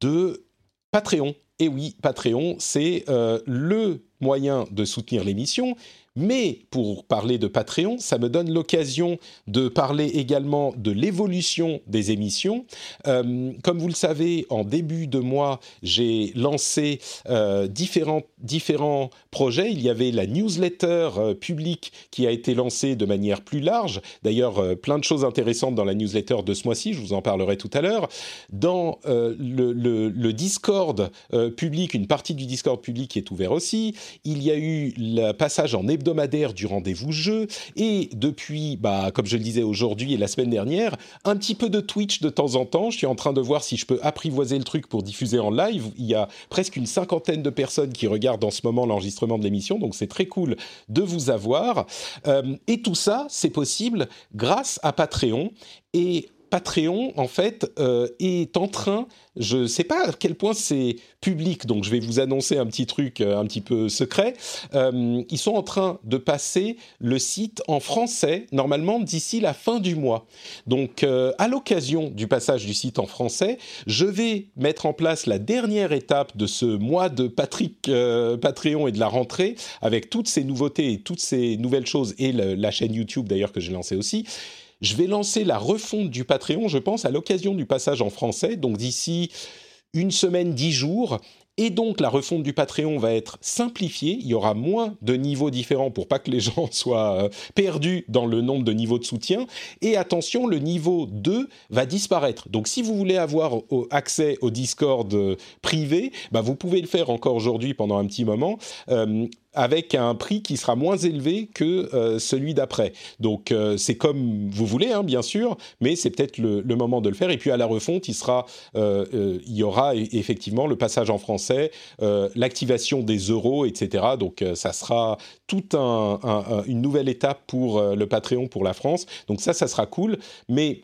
De Patreon. Et oui, Patreon, c'est euh, le moyen de soutenir l'émission, mais pour parler de Patreon, ça me donne l'occasion de parler également de l'évolution des émissions. Euh, comme vous le savez, en début de mois, j'ai lancé euh, différents, différents projets. Il y avait la newsletter euh, publique qui a été lancée de manière plus large. D'ailleurs, plein de choses intéressantes dans la newsletter de ce mois-ci, je vous en parlerai tout à l'heure. Dans le, le, Discord public, une partie du Discord public est ouvert aussi. Il y a eu le passage en hebdomadaire du rendez-vous jeu et depuis, bah, comme je le disais aujourd'hui et la semaine dernière, un petit peu de Twitch de temps en temps. Je suis en train de voir si je peux apprivoiser le truc pour diffuser en live. Il y a presque une cinquantaine de personnes qui regardent en ce moment l'enregistrement de l'émission, donc c'est très cool de vous avoir. Euh, et tout ça, c'est possible grâce à Patreon. Et Patreon, en fait, euh, est en train, je ne sais pas à quel point c'est public, donc je vais vous annoncer un petit truc euh, un petit peu secret. Euh, ils sont en train de passer le site en français, normalement d'ici la fin du mois. Donc, à l'occasion du passage du site en français, je vais mettre en place la dernière étape de ce mois de Patrick Patreon et de la rentrée, avec toutes ces nouveautés et toutes ces nouvelles choses, et la chaîne YouTube d'ailleurs que j'ai lancée aussi. Je vais lancer la refonte du Patreon, je pense, à l'occasion du passage en français, donc d'ici une semaine, dix jours. Et donc la refonte du Patreon va être simplifiée, il y aura moins de niveaux différents pour pas que les gens soient euh, perdus dans le nombre de niveaux de soutien. Et attention, le niveau 2 va disparaître. Donc si vous voulez avoir accès au Discord euh, privé, bah, vous pouvez le faire encore aujourd'hui pendant un petit moment. Euh, avec un prix qui sera moins élevé que euh, celui d'après. Donc euh, c'est comme vous voulez, hein, bien sûr, mais c'est peut-être le, moment de le faire. Et puis à la refonte, il euh, y aura e-, effectivement le passage en français, l'activation des euros, etc. Donc ça sera toute une nouvelle étape pour le Patreon pour la France. Donc ça, ça sera cool, mais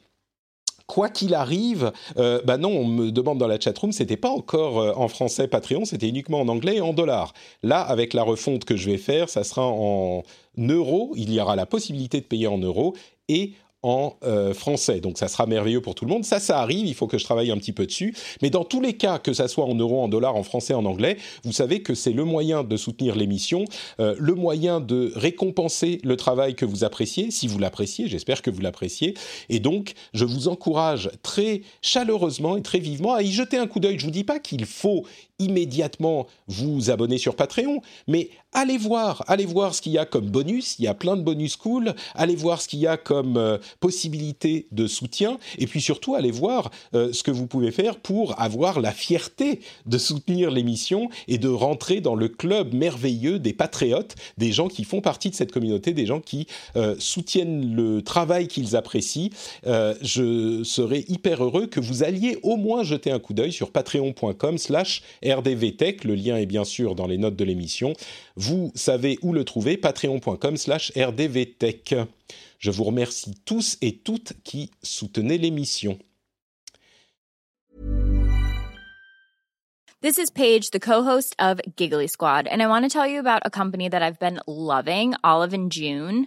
quoi qu'il arrive, euh, bah non, on me demande dans la chatroom, c'était pas encore euh, en français Patreon, c'était uniquement en anglais et en dollars. Là, avec la refonte que je vais faire, ça sera en euros. Il y aura la possibilité de payer en euros et en euh, français. Donc ça sera merveilleux pour tout le monde. Ça, ça arrive, il faut que je travaille un petit peu dessus. Mais dans tous les cas, que ça soit en euros, en dollars, en français, en anglais, vous savez que c'est le moyen de soutenir l'émission, euh, le moyen de récompenser le travail que vous appréciez, si vous l'appréciez, j'espère que vous l'appréciez. Et donc, je vous encourage très chaleureusement et très vivement à y jeter un coup d'œil. Je vous dis pas qu'il faut immédiatement vous abonner sur Patreon, mais allez voir, allez voir ce qu'il y a comme bonus. Il y a plein de bonus cool. Allez voir ce qu'il y a comme euh, possibilité de soutien, et puis surtout allez voir euh, ce que vous pouvez faire pour avoir la fierté de soutenir l'émission et de rentrer dans le club merveilleux des patriotes, des gens qui font partie de cette communauté, des gens qui euh, soutiennent le travail qu'ils apprécient. je serais hyper heureux que vous alliez au moins jeter un coup d'œil sur patreon.com/slash rdvtech. Le lien est bien sûr dans les notes de l'émission. Vous savez où le trouver, patreon.com slash rdvtech. Je vous remercie tous et toutes qui soutenez l'émission. This is Paige, the co-host of Giggly Squad, and I want to tell you about a company that I've been loving, Olive and June.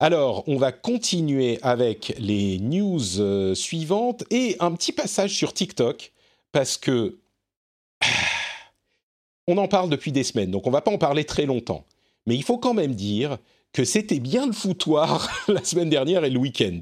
Alors, on va continuer avec les news euh, suivantes et un petit passage sur TikTok parce que on en parle depuis des semaines, donc on va pas en parler très longtemps. Mais il faut quand même dire que c'était bien le foutoir la semaine dernière et le week-end.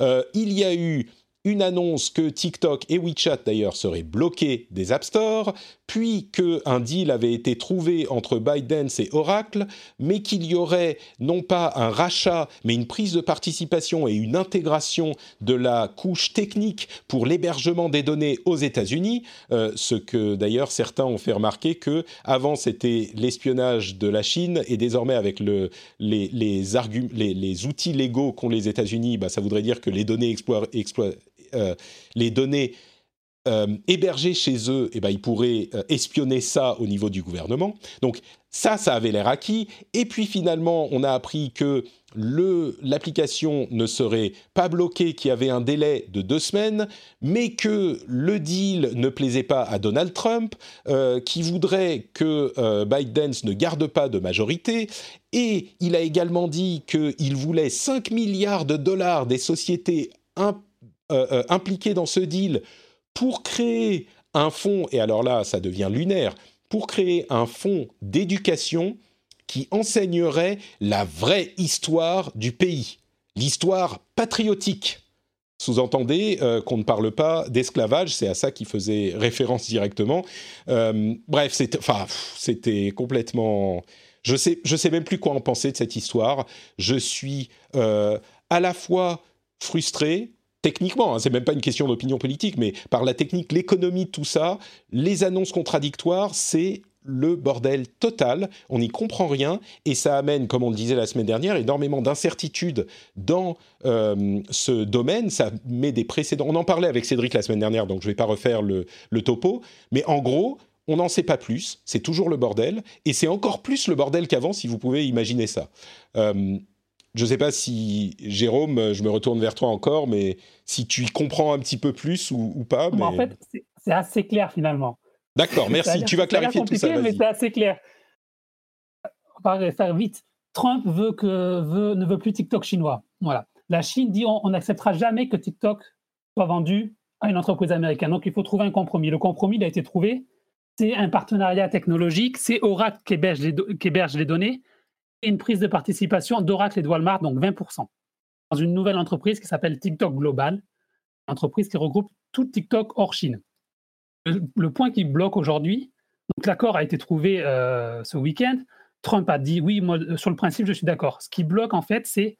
Euh, il y a eu une annonce que TikTok et WeChat d'ailleurs seraient bloqués des App Store, puis qu'un deal avait été trouvé entre ByteDance et Oracle, mais qu'il y aurait non pas un rachat, mais une prise de participation et une intégration de la couche technique pour l'hébergement des données aux États-Unis, euh, ce que d'ailleurs certains ont fait remarquer que avant c'était l'espionnage de la Chine et désormais avec le, les, les, outils légaux qu'ont les États-Unis, bah, ça voudrait dire que les données euh, les données euh, hébergés chez eux, eh ben, ils pourraient euh, espionner ça au niveau du gouvernement. Donc ça, ça avait l'air acquis. Et puis finalement, on a appris que l'application ne serait pas bloquée, qu'il y avait un délai de deux semaines, mais que le deal ne plaisait pas à Donald Trump, qui voudrait que Biden ne garde pas de majorité. Et il a également dit qu'il voulait 5 milliards de dollars des sociétés impliquées dans ce deal pour créer un fonds, et alors là, ça devient lunaire, pour créer un fonds d'éducation qui enseignerait la vraie histoire du pays, l'histoire patriotique. Sous-entendez euh, qu'on ne parle pas d'esclavage, c'est à ça qu'il faisait référence directement. Euh, bref, c'était complètement... Je sais, je sais même plus quoi en penser de cette histoire. Je suis euh, à la fois frustré, techniquement, hein, c'est même pas une question d'opinion politique, mais par la technique, l'économie, tout ça, les annonces contradictoires, c'est le bordel total, on n'y comprend rien et ça amène, comme on le disait la semaine dernière, énormément d'incertitudes dans euh, ce domaine. Ça met des précédents. On en parlait avec Cédric la semaine dernière, donc je ne vais pas refaire le, topo, mais en gros, on n'en sait pas plus, c'est toujours le bordel, et c'est encore plus le bordel qu'avant, si vous pouvez imaginer ça. Euh, je ne sais pas si, Jérôme, je me retourne vers toi encore, mais si tu y comprends un petit peu plus ou, pas. Mais... En fait, c'est assez clair finalement. D'accord, merci. Tu vas clarifier tout ça. Mais c'est assez clair. On va faire vite. Trump veut que, veut, ne veut plus TikTok chinois. Voilà. La Chine dit on n'acceptera jamais que TikTok soit vendu à une entreprise américaine. Donc il faut trouver un compromis. Le compromis il a été trouvé c'est un partenariat technologique, c'est Oracle qui héberge, les, données, et une prise de participation d'Oracle et de Walmart, donc 20%, dans une nouvelle entreprise qui s'appelle TikTok Global, entreprise qui regroupe tout TikTok hors Chine. Le, point qui bloque aujourd'hui, donc l'accord a été trouvé euh, ce week-end, Trump a dit oui, moi, sur le principe, je suis d'accord. Ce qui bloque, en fait, c'est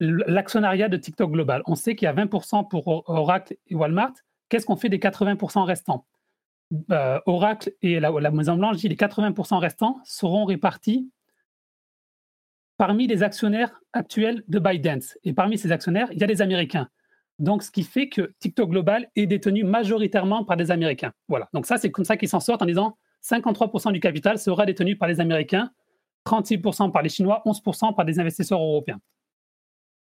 l'actionnariat de TikTok Global. On sait qu'il y a 20% pour Oracle et Walmart. Qu'est-ce qu'on fait des 80% restants? Euh, Oracle et la, Maison Blanche dit les 80% restants seront répartis parmi les actionnaires actuels de ByteDance. Et parmi ces actionnaires, il y a des Américains. Donc, ce qui fait que TikTok Global est détenu majoritairement par des Américains. Voilà. Donc, ça, c'est comme ça qu'ils s'en sortent en disant 53% du capital sera détenu par les Américains, 36% par les Chinois, 11% par des investisseurs européens.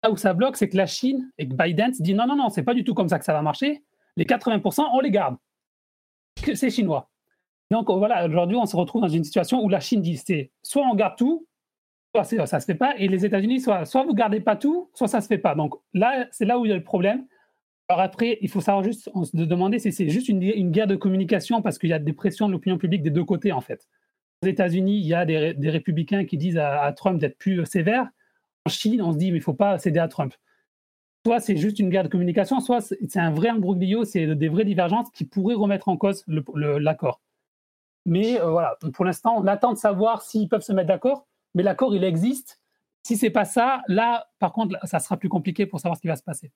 Là où ça bloque, c'est que la Chine et que ByteDance dit non, non, non, c'est pas du tout comme ça que ça va marcher. Les 80%, on les garde c'est chinois. Donc voilà, aujourd'hui, on se retrouve dans une situation où la Chine dit c'est soit on garde tout, ça ne se fait pas, et les États-Unis, soit, soit vous gardez pas tout, soit ça ne se fait pas. Donc là, c'est là où il y a le problème. Alors après, il faut savoir juste se demander si c'est juste une, guerre de communication parce qu'il y a des pressions de l'opinion publique des deux côtés en fait. Aux États-Unis, il y a des, républicains qui disent à, Trump d'être plus sévère. En Chine, on se dit mais il ne faut pas céder à Trump soit c'est juste une guerre de communication, soit c'est un vrai imbroglio, c'est des vraies divergences qui pourraient remettre en cause l'accord. Mais euh, voilà, pour l'instant, on attend de savoir s'ils peuvent se mettre d'accord, mais l'accord, il existe. Si c'est pas ça, là, par contre, ça sera plus compliqué pour savoir ce qui va se passer.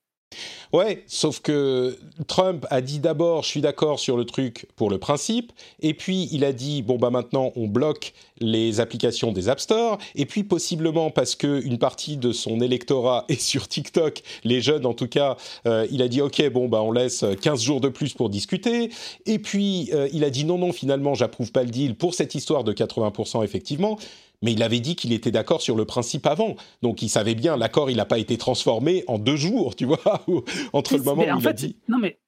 Ouais, sauf que Trump a dit d'abord je suis d'accord sur le truc pour le principe, et puis il a dit bon bah maintenant on bloque les applications des App Store, et puis possiblement parce que une partie de son électorat est sur TikTok, les jeunes en tout cas, euh, il a dit ok bon bah on laisse 15 jours de plus pour discuter, et puis euh, il a dit non non finalement j'approuve pas le deal pour cette histoire de 80% effectivement, mais il avait dit qu'il était d'accord sur le principe avant. Donc il savait bien, l'accord, il n'a pas été transformé en deux jours, tu vois, entre le moment où il a dit. Non, mais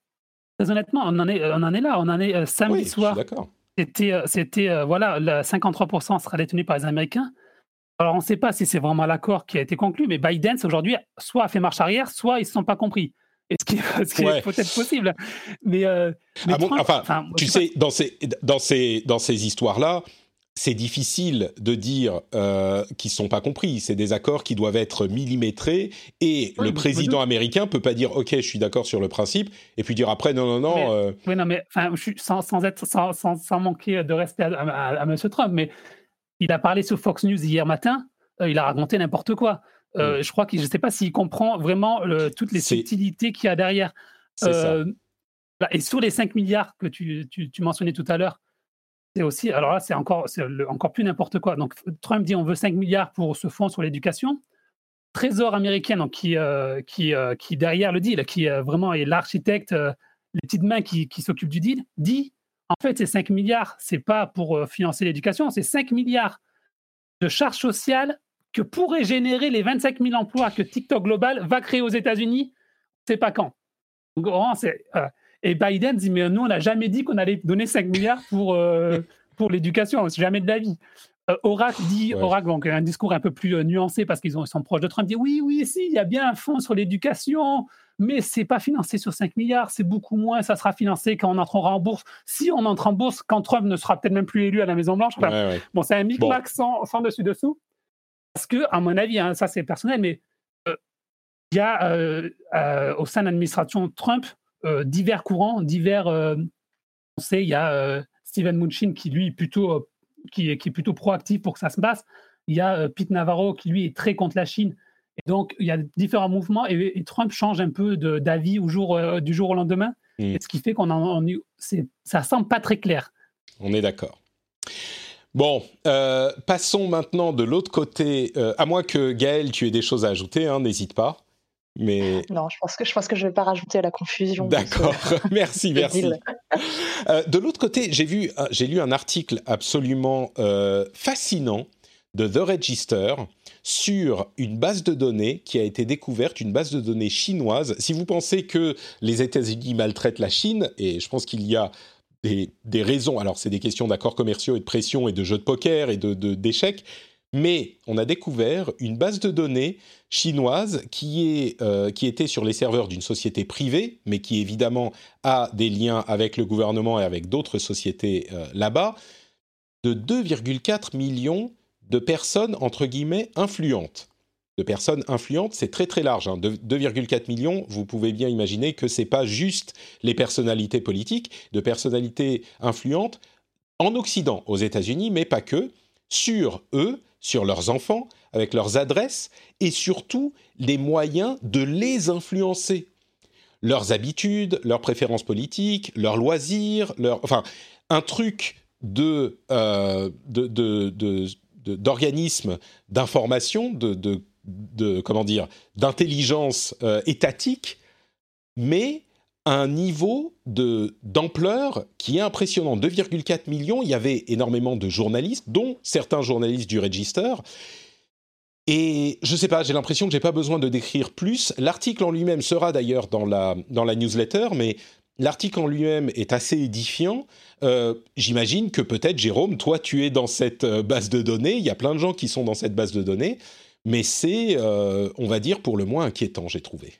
très honnêtement, on en est, on en est là, on en est euh, samedi soir. D'accord. C'était, euh, c'était euh, voilà, le 53% sera détenu par les Américains. Alors on ne sait pas si c'est vraiment l'accord qui a été conclu, mais Biden aujourd'hui soit a fait marche arrière, soit ils ne se sont pas compris. Et ce qui, est peut-être possible. Mais, mais ah enfin, tu sais, dans ces, dans ces, dans ces histoires-là, c'est difficile de dire euh, qu'ils ne sont pas compris. C'est des accords qui doivent être millimétrés et le président américain peut pas dire OK, je suis d'accord sur le principe et puis dire après non non non. Euh. Oui non mais sans, sans, être sans, sans, manquer de respect à, à, M. Trump, mais il a parlé sur Fox News hier matin. Euh, il a raconté n'importe quoi. Mm. Je crois que je ne sais pas s'il comprend vraiment toutes les subtilités qu'il y a derrière. Ça. Et sur les 5 milliards que tu, tu, tu mentionnais tout à l'heure, c'est aussi, alors là, c'est encore, encore plus n'importe quoi. Donc, Trump dit on veut 5 milliards pour ce fonds sur l'éducation. Trésor américain, donc, qui, euh, qui, euh, qui derrière le deal, qui euh, vraiment est l'architecte, les petites mains qui, s'occupent du deal, dit en fait, ces 5 milliards, c'est pas pour financer l'éducation, c'est 5 milliards de charges sociales que pourraient générer les 25 000 emplois que TikTok Global va créer aux États-Unis, c'est pas quand. C'est, et Biden dit, mais nous, on n'a jamais dit qu'on allait donner 5 milliards pour, euh, pour l'éducation, jamais de la vie. Euh, Oracle dit, Oracle, donc un discours un peu plus euh, nuancé parce qu'ils sont proches de Trump, dit oui, oui, si, il y a bien un fonds sur l'éducation, mais c'est pas financé sur 5 milliards, c'est beaucoup moins, ça sera financé quand on entrera en bourse. Si on entre en bourse, quand Trump ne sera peut-être même plus élu à la Maison-Blanche. Bon, c'est un micmac sans, sans dessus-dessous. Parce que, à mon avis, hein, ça c'est personnel, mais il y a au sein de l'administration Trump euh, divers courants, divers. Euh, on sait, il y a euh, Steven Munchin qui, lui, plutôt, qui, qui, est plutôt proactif pour que ça se passe. Il y a Pete Navarro qui, lui, est très contre la Chine. Et donc, il y a différents mouvements et, Trump change un peu d'avis du jour au lendemain. Mm. ce qui fait qu'on en, ça semble pas très clair. On est d'accord. Bon, passons maintenant de l'autre côté. à moins que Gaël, tu aies des choses à ajouter, hein, n'hésite pas. Mais non, je pense que je pense que je vais pas rajouter à la confusion. D'accord, merci, merci. Euh, de l'autre côté, j'ai vu, euh, j'ai lu un article absolument euh, fascinant de The Register sur une base de données qui a été découverte, une base de données chinoise. Si vous pensez que les États-Unis maltraitent la Chine, et je pense qu'il y a des, des raisons, alors c'est des questions d'accords commerciaux et de pression et de jeux de poker et de d'échecs, mais on a découvert une base de données chinoise qui, est, euh, qui était sur les serveurs d'une société privée, mais qui évidemment a des liens avec le gouvernement et avec d'autres sociétés euh, là-bas, de 2,4 millions de personnes, entre guillemets, influentes. De personnes influentes, c'est très très large. 2,4 hein. millions, vous pouvez bien imaginer que ce n'est pas juste les personnalités politiques, de personnalités influentes en Occident, aux États-Unis, mais pas que, sur eux, sur leurs enfants, avec leurs adresses, et surtout les moyens de les influencer. Leurs habitudes, leurs préférences politiques, leurs loisirs, leur... enfin, un truc de, euh, d'organismes d'information, de, de, comment dire, d'intelligence euh, étatique, mais un niveau d'ampleur qui est impressionnant. 2,4 millions, il y avait énormément de journalistes, dont certains journalistes du Register. Et je sais pas, j'ai l'impression que j'ai pas besoin de décrire plus. L'article en lui-même sera d'ailleurs dans la, dans la newsletter, mais l'article en lui-même est assez édifiant. Euh, j'imagine que peut-être, Jérôme, toi, tu es dans cette euh, base de données. Il y a plein de gens qui sont dans cette base de données. Mais c'est, euh, on va dire, pour le moins inquiétant, j'ai trouvé.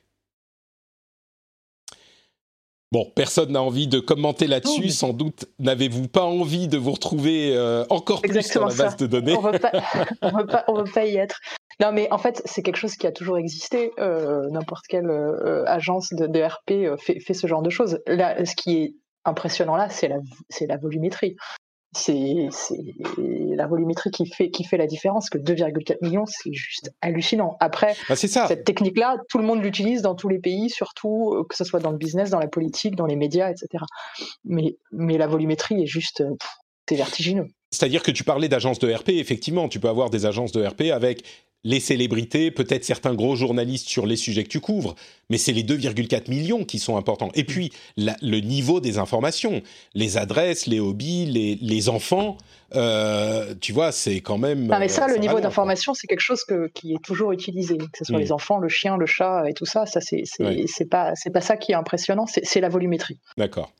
Bon, personne n'a envie de commenter là-dessus. Sans doute n'avez-vous pas envie de vous retrouver encore plus sur la base de données. On ne veut pas y être. Non, mais en fait, c'est quelque chose qui a toujours existé. Euh, n'importe quelle euh, agence de, RP euh, fait, fait, ce genre de choses. Là, ce qui est impressionnant là, c'est la, la volumétrie. C'est la volumétrie qui fait, qui fait la différence. Que 2,4 millions, c'est juste hallucinant. Après, bah, ça. cette technique-là, tout le monde l'utilise dans tous les pays, surtout que ce soit dans le business, dans la politique, dans les médias, etc. Mais, mais la volumétrie est juste, c'est vertigineux. C'est-à-dire que tu parlais d'agences de RP, effectivement, tu peux avoir des agences de RP avec les célébrités, peut-être certains gros journalistes sur les sujets que tu couvres, mais c'est les 2,4 millions qui sont importants. Et puis, le niveau des informations, les adresses, les hobbies, les, enfants, euh, tu vois, c'est quand même... Non, mais ça, le niveau d'information, c'est quelque chose qui est toujours utilisé, que ce soit mm. les enfants, le chien, le chat et tout ça, ça c'est pas, pas ça qui est impressionnant, c'est la volumétrie. D'accord.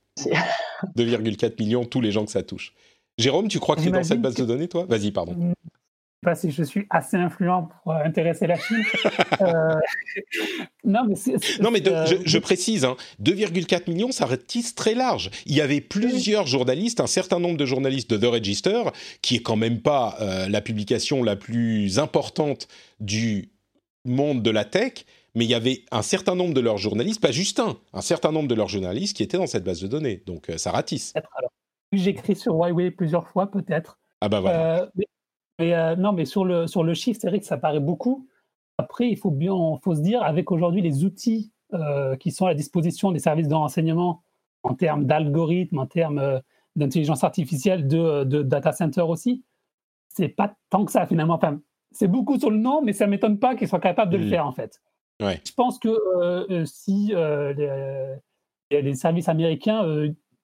2,4 millions, tous les gens que ça touche. Jérôme, tu crois que tu es dans cette base de données, toi? Vas-y, pardon. Pas si je suis assez influent pour intéresser la Chine. Euh, non, mais, non, mais euh, je, précise, 2,4 hein, millions, ça ratisse très large. Il y avait plusieurs journalistes, un certain nombre de journalistes de The Register, qui est quand même pas euh, la publication la plus importante du monde de la tech, mais il y avait un certain nombre de leurs journalistes, pas juste un, un certain nombre de leurs journalistes qui étaient dans cette base de données. Donc ça ratisse. J'écris sur Huawei plusieurs fois, peut-être. Ah bah voilà. Mais euh, non, mais sur le, sur le chiffre, c'est vrai que ça paraît beaucoup. Après, il faut bien faut se dire, avec aujourd'hui les outils euh, qui sont à la disposition des services de renseignement en termes d'algorithmes, en termes euh, d'intelligence artificielle, de, de, data center aussi, c'est pas tant que ça finalement. Enfin, c'est beaucoup sur le nom, mais ça m'étonne pas qu'ils soient capables de le mmh. faire en fait. Ouais. Je pense que si les, les, services américains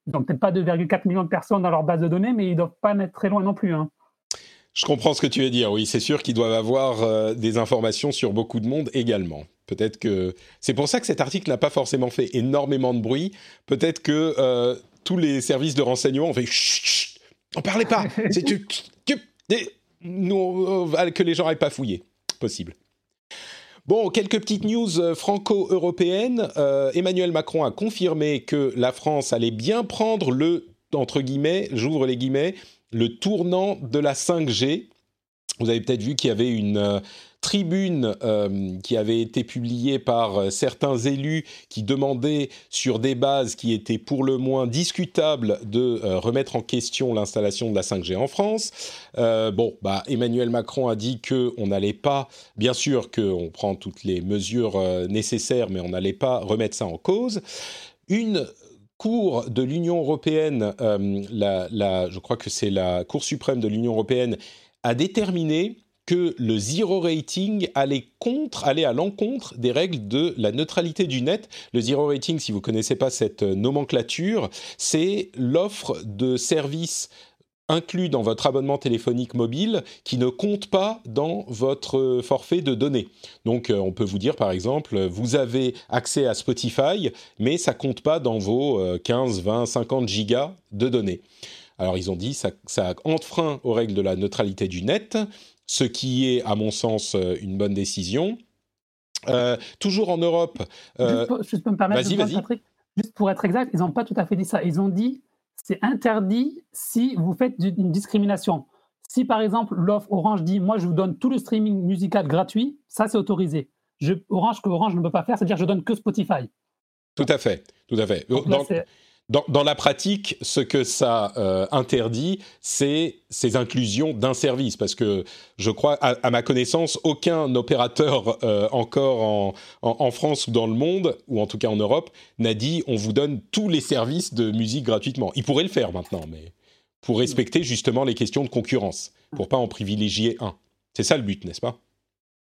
n'ont peut-être pas 2,4 millions de personnes dans leur base de données, mais ils doivent pas être très loin non plus. Hein. Je comprends ce que tu veux dire. Oui, c'est sûr qu'ils doivent avoir euh, des informations sur beaucoup de monde également. Peut-être que c'est pour ça que cet article n'a pas forcément fait énormément de bruit. Peut-être que euh, tous les services de renseignement ont fait chut, chut on parlait pas. c'est que, que les gens n'aillent pas fouiller. Possible. Bon, quelques petites news euh, franco-européennes. Emmanuel Macron a confirmé que la France allait bien prendre le entre guillemets, j'ouvre les guillemets, le tournant de la 5G. Vous avez peut-être vu qu'il y avait une euh, tribune euh, qui avait été publiée par euh, certains élus qui demandaient sur des bases qui étaient pour le moins discutables de remettre en question l'installation de la 5G en France. bon, bah, Emmanuel Macron a dit qu'on n'allait pas, bien sûr qu'on prend toutes les mesures nécessaires, mais on n'allait pas remettre ça en cause. Une Cour de l'Union européenne, euh, la, je crois que c'est la Cour suprême de l'Union européenne, a déterminé que le zero rating allait à l'encontre des règles de la neutralité du net. Le zero rating, si vous connaissez pas cette nomenclature, c'est l'offre de services inclus dans votre abonnement téléphonique mobile qui ne compte pas dans votre forfait de données. Donc euh, on peut vous dire par exemple, vous avez accès à Spotify, mais ça compte pas dans vos 15, 20, 50 gigas de données. Alors ils ont dit ça, ça enfreint aux règles de la neutralité du net, ce qui est à mon sens euh, une bonne décision. Euh, toujours en Europe. je peux me permettre vas-y, vas-y. Juste pour être exact, ils n'ont pas tout à fait dit ça. Ils ont dit c'est interdit si vous faites une discrimination. Si par exemple l'offre Orange dit moi je vous donne tout le streaming musical gratuit, ça c'est autorisé. Je, Orange que Orange ne peut pas faire, c'est-à-dire je donne que Spotify. Tout à fait, tout à fait. Dans, la pratique, ce que ça euh, interdit, c'est ces inclusions d'un service, parce que je crois, à, ma connaissance, aucun opérateur euh, encore en, France ou dans le monde, ou en tout cas en Europe, n'a dit on vous donne tous les services de musique gratuitement. Il pourrait le faire maintenant, mais pour respecter justement les questions de concurrence, pour pas en privilégier un. C'est ça le but, n'est-ce pas?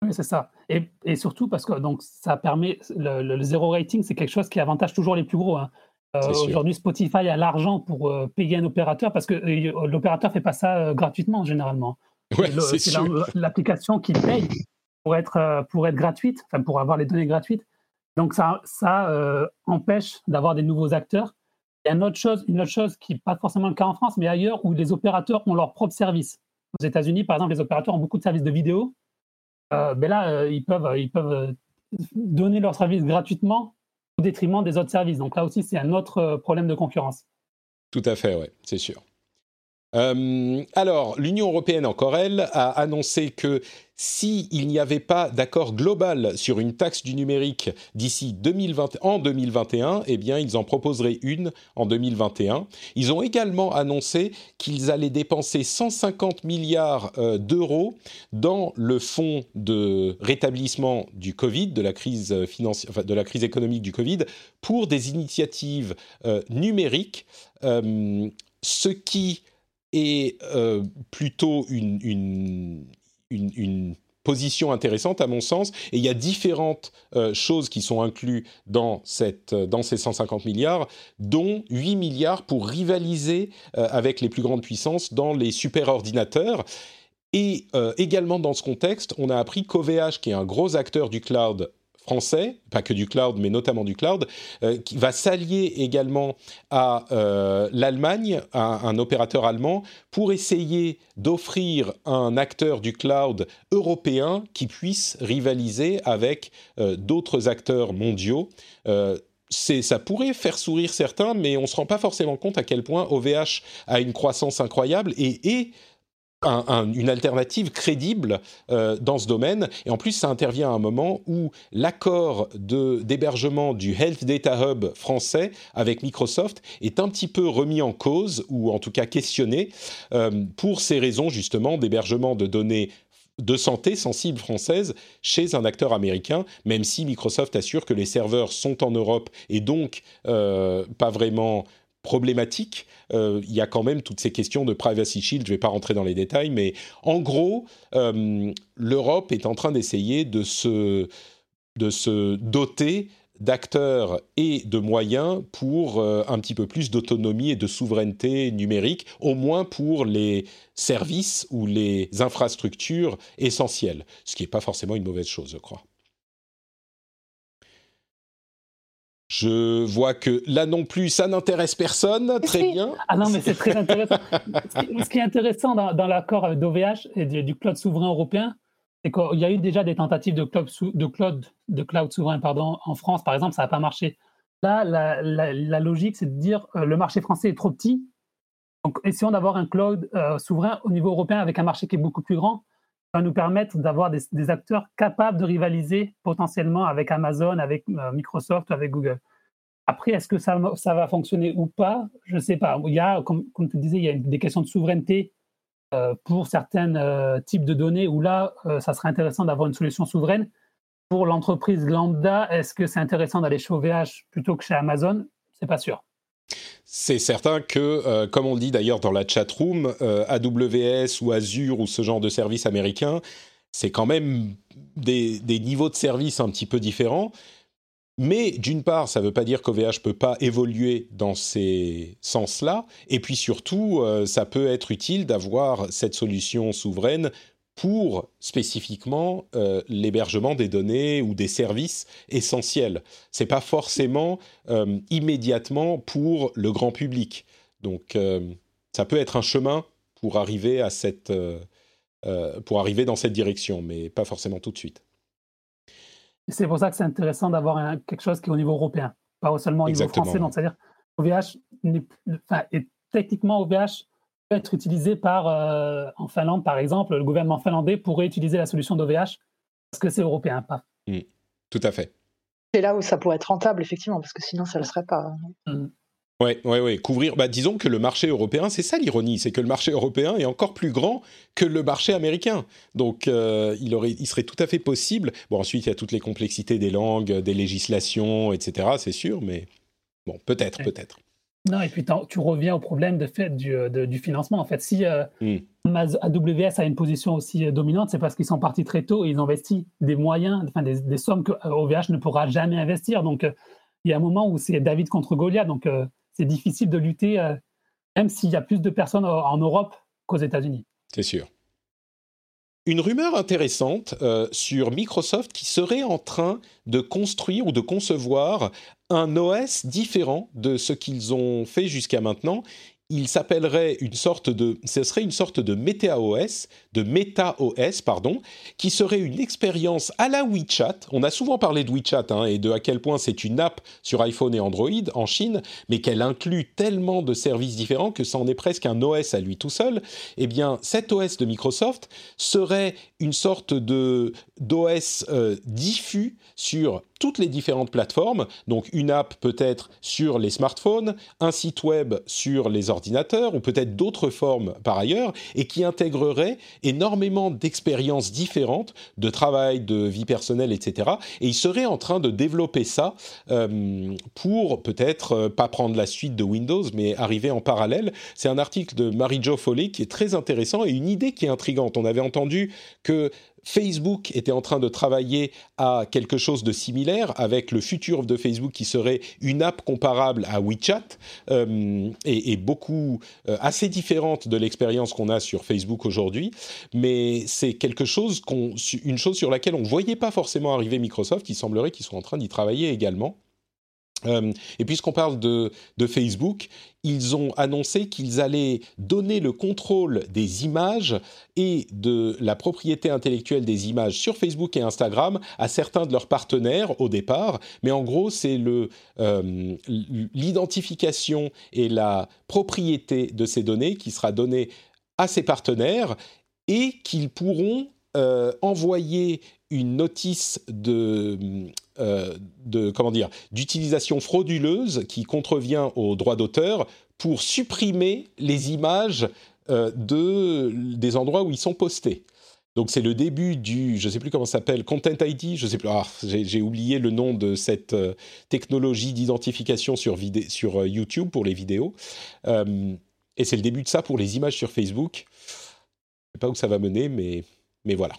Oui, c'est ça. Et, surtout parce que donc, ça permet, le, zéro rating, c'est quelque chose qui avantage toujours les plus gros. Hein. Euh, aujourd'hui, Spotify a l'argent pour euh, payer un opérateur parce que euh, l'opérateur fait pas ça gratuitement généralement. c'est l'application qui paye pour être pour être gratuite, pour avoir les données gratuites. Donc ça, ça empêche d'avoir des nouveaux acteurs. Il y a une autre chose, une autre chose qui n'est pas forcément le cas en France, mais ailleurs où les opérateurs ont leur propre service. Aux États-Unis, par exemple, les opérateurs ont beaucoup de services de vidéo. mais ben là, ils peuvent ils peuvent donner leur service gratuitement au détriment des autres services. Donc là aussi, c'est un autre euh, problème de concurrence. Tout à fait, oui, c'est sûr. Euh, alors, l'Union européenne, encore elle, a annoncé que s'il n'y avait pas d'accord global sur une taxe du numérique d'ici 2020, en 2021, eh bien, ils en proposeraient une en 2021. Ils ont également annoncé qu'ils allaient dépenser 150 milliards euh, d'euros dans le fonds de rétablissement du Covid, de la crise enfin, de la crise économique du Covid, pour des initiatives euh, numériques, euh, ce qui est plutôt une, position intéressante à mon sens. Et il y a différentes euh, choses qui sont incluses dans, euh, ces 150 milliards, dont 8 milliards pour rivaliser euh, avec les plus grandes puissances dans les superordinateurs. Et également dans ce contexte, on a appris qu'OVH, qui est un gros acteur du cloud français, pas que du cloud, mais notamment du cloud, euh, qui va s'allier également à euh, l'Allemagne, à un opérateur allemand, pour essayer d'offrir un acteur du cloud européen qui puisse rivaliser avec euh, d'autres acteurs mondiaux. Ça pourrait faire sourire certains, mais on ne se rend pas forcément compte à quel point OVH a une croissance incroyable et est une alternative crédible euh, dans ce domaine. Et en plus, ça intervient à un moment où l'accord d'hébergement du Health Data Hub français avec Microsoft est un petit peu remis en cause, ou en tout cas questionné, euh, pour ces raisons justement d'hébergement de données de santé sensibles françaises chez un acteur américain, même si Microsoft assure que les serveurs sont en Europe et donc euh, pas vraiment problématique. Euh, il y a quand même toutes ces questions de privacy shield. Je ne vais pas rentrer dans les détails, mais en gros, euh, l'Europe est en train d'essayer de se, de se doter d'acteurs et de moyens pour euh, un petit peu plus d'autonomie et de souveraineté numérique, au moins pour les services ou les infrastructures essentielles, ce qui n'est pas forcément une mauvaise chose, je crois. Je vois que là non plus, ça n'intéresse personne. Très bien. Ah non, mais c'est très intéressant. Ce qui est intéressant dans, l'accord d'OVH et du, cloud souverain européen, c'est qu'il y a eu déjà des tentatives de cloud, de cloud, de cloud souverain pardon, en France, par exemple, ça n'a pas marché. Là, la, logique, c'est de dire euh, le marché français est trop petit. Donc, essayons d'avoir un cloud euh, souverain au niveau européen avec un marché qui est beaucoup plus grand va nous permettre d'avoir des, acteurs capables de rivaliser potentiellement avec Amazon, avec euh, Microsoft, avec Google. Après, est-ce que ça, va fonctionner ou pas? Je ne sais pas. Il y a, comme, comme tu disais, il y a des questions de souveraineté euh, pour certains euh, types de données où là, ça serait intéressant d'avoir une solution souveraine. Pour l'entreprise lambda, est-ce que c'est intéressant d'aller chez OVH plutôt que chez Amazon? C'est pas sûr. C'est certain que, euh, comme on dit d'ailleurs dans la chat room, euh, AWS ou Azure ou ce genre de service américain c'est quand même des, niveaux de service un petit peu différents. Mais d'une part, ça ne veut pas dire qu'OVH ne peut pas évoluer dans ces sens-là. Et puis surtout, euh, ça peut être utile d'avoir cette solution souveraine pour spécifiquement euh, l'hébergement des données ou des services essentiels. Ce n'est pas forcément euh, immédiatement pour le grand public. Donc, ça peut être un chemin pour arriver à cette euh, pour arriver dans cette direction, mais pas forcément tout de suite. C'est pour ça que c'est intéressant d'avoir quelque chose qui est au niveau européen, pas seulement au niveau français. Donc, c'est-à-dire, OVH, enfin, et techniquement, OVH être utilisé par, euh, en Finlande, par exemple, le gouvernement finlandais pourrait utiliser la solution d'OVH parce que c'est européen. Pas. Mmh. tout à fait. C'est là où ça pourrait être rentable, effectivement, parce que sinon, ça ne le serait pas. Mmh. Oui, ouais, ouais. Couvrir. Bah, disons que le marché européen, c'est ça l'ironie, c'est que le marché européen est encore plus grand que le marché américain. Donc, euh, il, aurait, il serait tout à fait possible. Bon, ensuite, il y a toutes les complexités des langues, des législations, etc. C'est sûr, mais bon, peut-être, peut-être. Non, et puis tu reviens au problème de fait du, euh, du financement. En fait, si euh, hmm. AWS a une position aussi dominante, c'est parce qu'ils sont partis très tôt et ils ont investi des moyens, enfin des, des sommes que OVH ne pourra jamais investir. Donc, il y a un moment où c'est David contre Goliath. Donc, c'est difficile de lutter, euh, même s'il y a plus de personnes en Europe qu'aux États-Unis. C'est sûr. Une rumeur intéressante euh, sur Microsoft qui serait en train de construire ou de concevoir un OS différent de ce qu'ils ont fait jusqu'à maintenant. Il s'appellerait une sorte de, ce serait une sorte de MetaOS, de MetaOS, pardon, qui serait une expérience à la WeChat. On a souvent parlé de WeChat hein, et de à quel point c'est une app sur iPhone et Android en Chine, mais qu'elle inclut tellement de services différents que ça en est presque un OS à lui tout seul. Eh bien, cet OS de Microsoft serait une sorte de d'OS euh, diffus sur toutes les différentes plateformes, donc une app peut-être sur les smartphones, un site web sur les ordinateurs, ou peut-être d'autres formes par ailleurs, et qui intégrerait énormément d'expériences différentes, de travail, de vie personnelle, etc. Et il serait en train de développer ça euh, pour peut-être euh, pas prendre la suite de Windows, mais arriver en parallèle. C'est un article de Marie-Jo Foley qui est très intéressant et une idée qui est intrigante. On avait entendu que Facebook était en train de travailler à quelque chose de similaire avec le futur de Facebook qui serait une app comparable à WeChat euh, et, beaucoup euh, assez différente de l'expérience qu'on a sur Facebook aujourd'hui. Mais c'est quelque chose chose sur laquelle on ne voyait pas forcément arriver Microsoft. Il semblerait qu'ils soient en train d'y travailler également. Euh, et puisqu'on parle de, Facebook, ils ont annoncé qu'ils allaient donner le contrôle des images et de la propriété intellectuelle des images sur Facebook et Instagram à certains de leurs partenaires au départ. Mais en gros, c'est euh, l'identification et la propriété de ces données qui sera donnée à ces partenaires et qu'ils pourront euh, envoyer une notice euh, de comment dire d'utilisation frauduleuse qui contrevient aux droits d'auteur pour supprimer les images euh, de des endroits où ils sont postés. Donc c'est le début du, je ne sais plus comment s'appelle, Content ID, je sais plus, ah, j'ai oublié le nom de cette technologie d'identification sur, sur YouTube pour les vidéos. et c'est le début de ça pour les images sur Facebook. Je ne sais pas où ça va mener, mais mais voilà.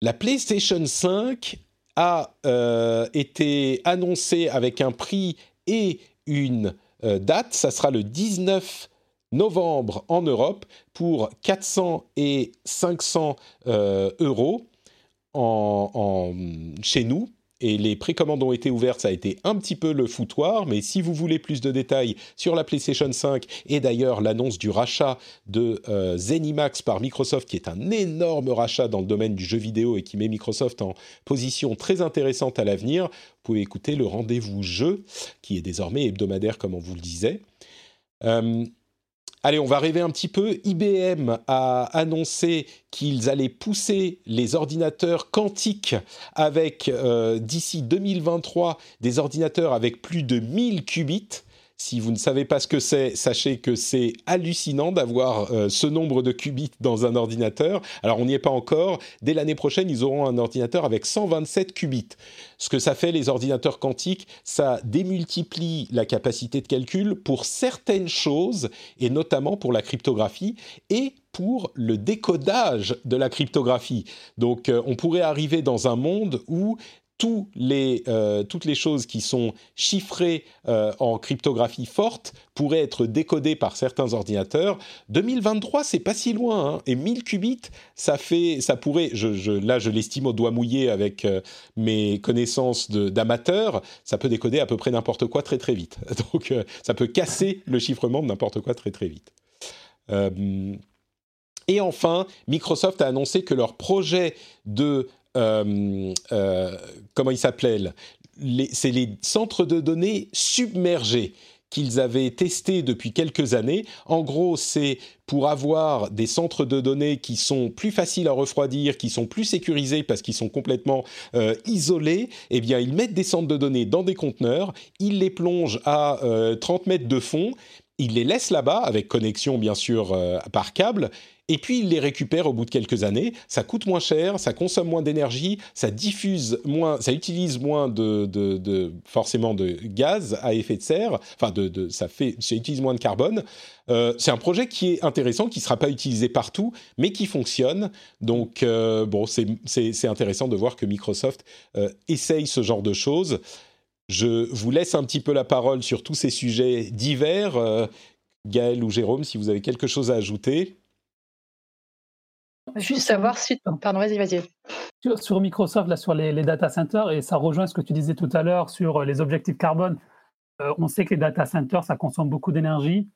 La PlayStation 5 a euh, été annoncée avec un prix et une euh, date. Ça sera le 19 novembre en Europe pour 400 et 500 euh, euros chez nous et les précommandes ont été ouvertes, ça a été un petit peu le foutoir, mais si vous voulez plus de détails sur la PlayStation 5 et d'ailleurs l'annonce du rachat de euh, Zenimax par Microsoft, qui est un énorme rachat dans le domaine du jeu vidéo et qui met Microsoft en position très intéressante à l'avenir, vous pouvez écouter le rendez-vous jeu, qui est désormais hebdomadaire comme on vous le disait. Euh, Allez, on va rêver un petit peu. IBM a annoncé qu'ils allaient pousser les ordinateurs quantiques avec, euh, d'ici 2023, des ordinateurs avec plus de 1000 qubits. Si vous ne savez pas ce que c'est, sachez que c'est hallucinant d'avoir euh, ce nombre de qubits dans un ordinateur. Alors on n'y est pas encore. Dès l'année prochaine, ils auront un ordinateur avec 127 qubits. Ce que ça fait, les ordinateurs quantiques, ça démultiplie la capacité de calcul pour certaines choses, et notamment pour la cryptographie, et pour le décodage de la cryptographie. Donc on pourrait arriver dans un monde où euh, toutes les choses qui sont chiffrées euh, en cryptographie forte pourraient être décodées par certains ordinateurs. 2023, c'est pas si loin. Hein. et 1000 qubits, ça fait, ça pourrait, là je l'estime au doigt mouillé avec euh, mes connaissances d'amateur, ça peut décoder à peu près n'importe quoi très très vite. Donc ça peut casser le chiffrement de n'importe quoi très très vite. et enfin, Microsoft a annoncé que leur projet de comment il s'appelait C'est les centres de données submergés qu'ils avaient testés depuis quelques années. En gros, c'est pour avoir des centres de données qui sont plus faciles à refroidir, qui sont plus sécurisés parce qu'ils sont complètement euh, isolés. Eh bien, ils mettent des centres de données dans des conteneurs, ils les plongent à 30 mètres de fond, ils les laissent là-bas avec connexion bien sûr par câble et puis il les récupère au bout de quelques années. Ça coûte moins cher, ça consomme moins d'énergie, ça diffuse moins, ça utilise moins de, forcément de gaz à effet de serre. Enfin, ça fait, ça utilise moins de carbone. Euh, c'est un projet qui est intéressant, qui ne sera pas utilisé partout, mais qui fonctionne. Donc, euh, bon, c'est intéressant de voir que Microsoft euh, essaye ce genre de choses. Je vous laisse un petit peu la parole sur tous ces sujets divers. Gaël ou Jérôme, si vous avez quelque chose à ajouter. Juste savoir si. Pardon, vas-y, vas-y. Sur, Microsoft, là, sur les, data centers, et ça rejoint ce que tu disais tout à l'heure sur euh, les objectifs carbone. Euh, on sait que les data centers, ça consomme beaucoup d'énergie,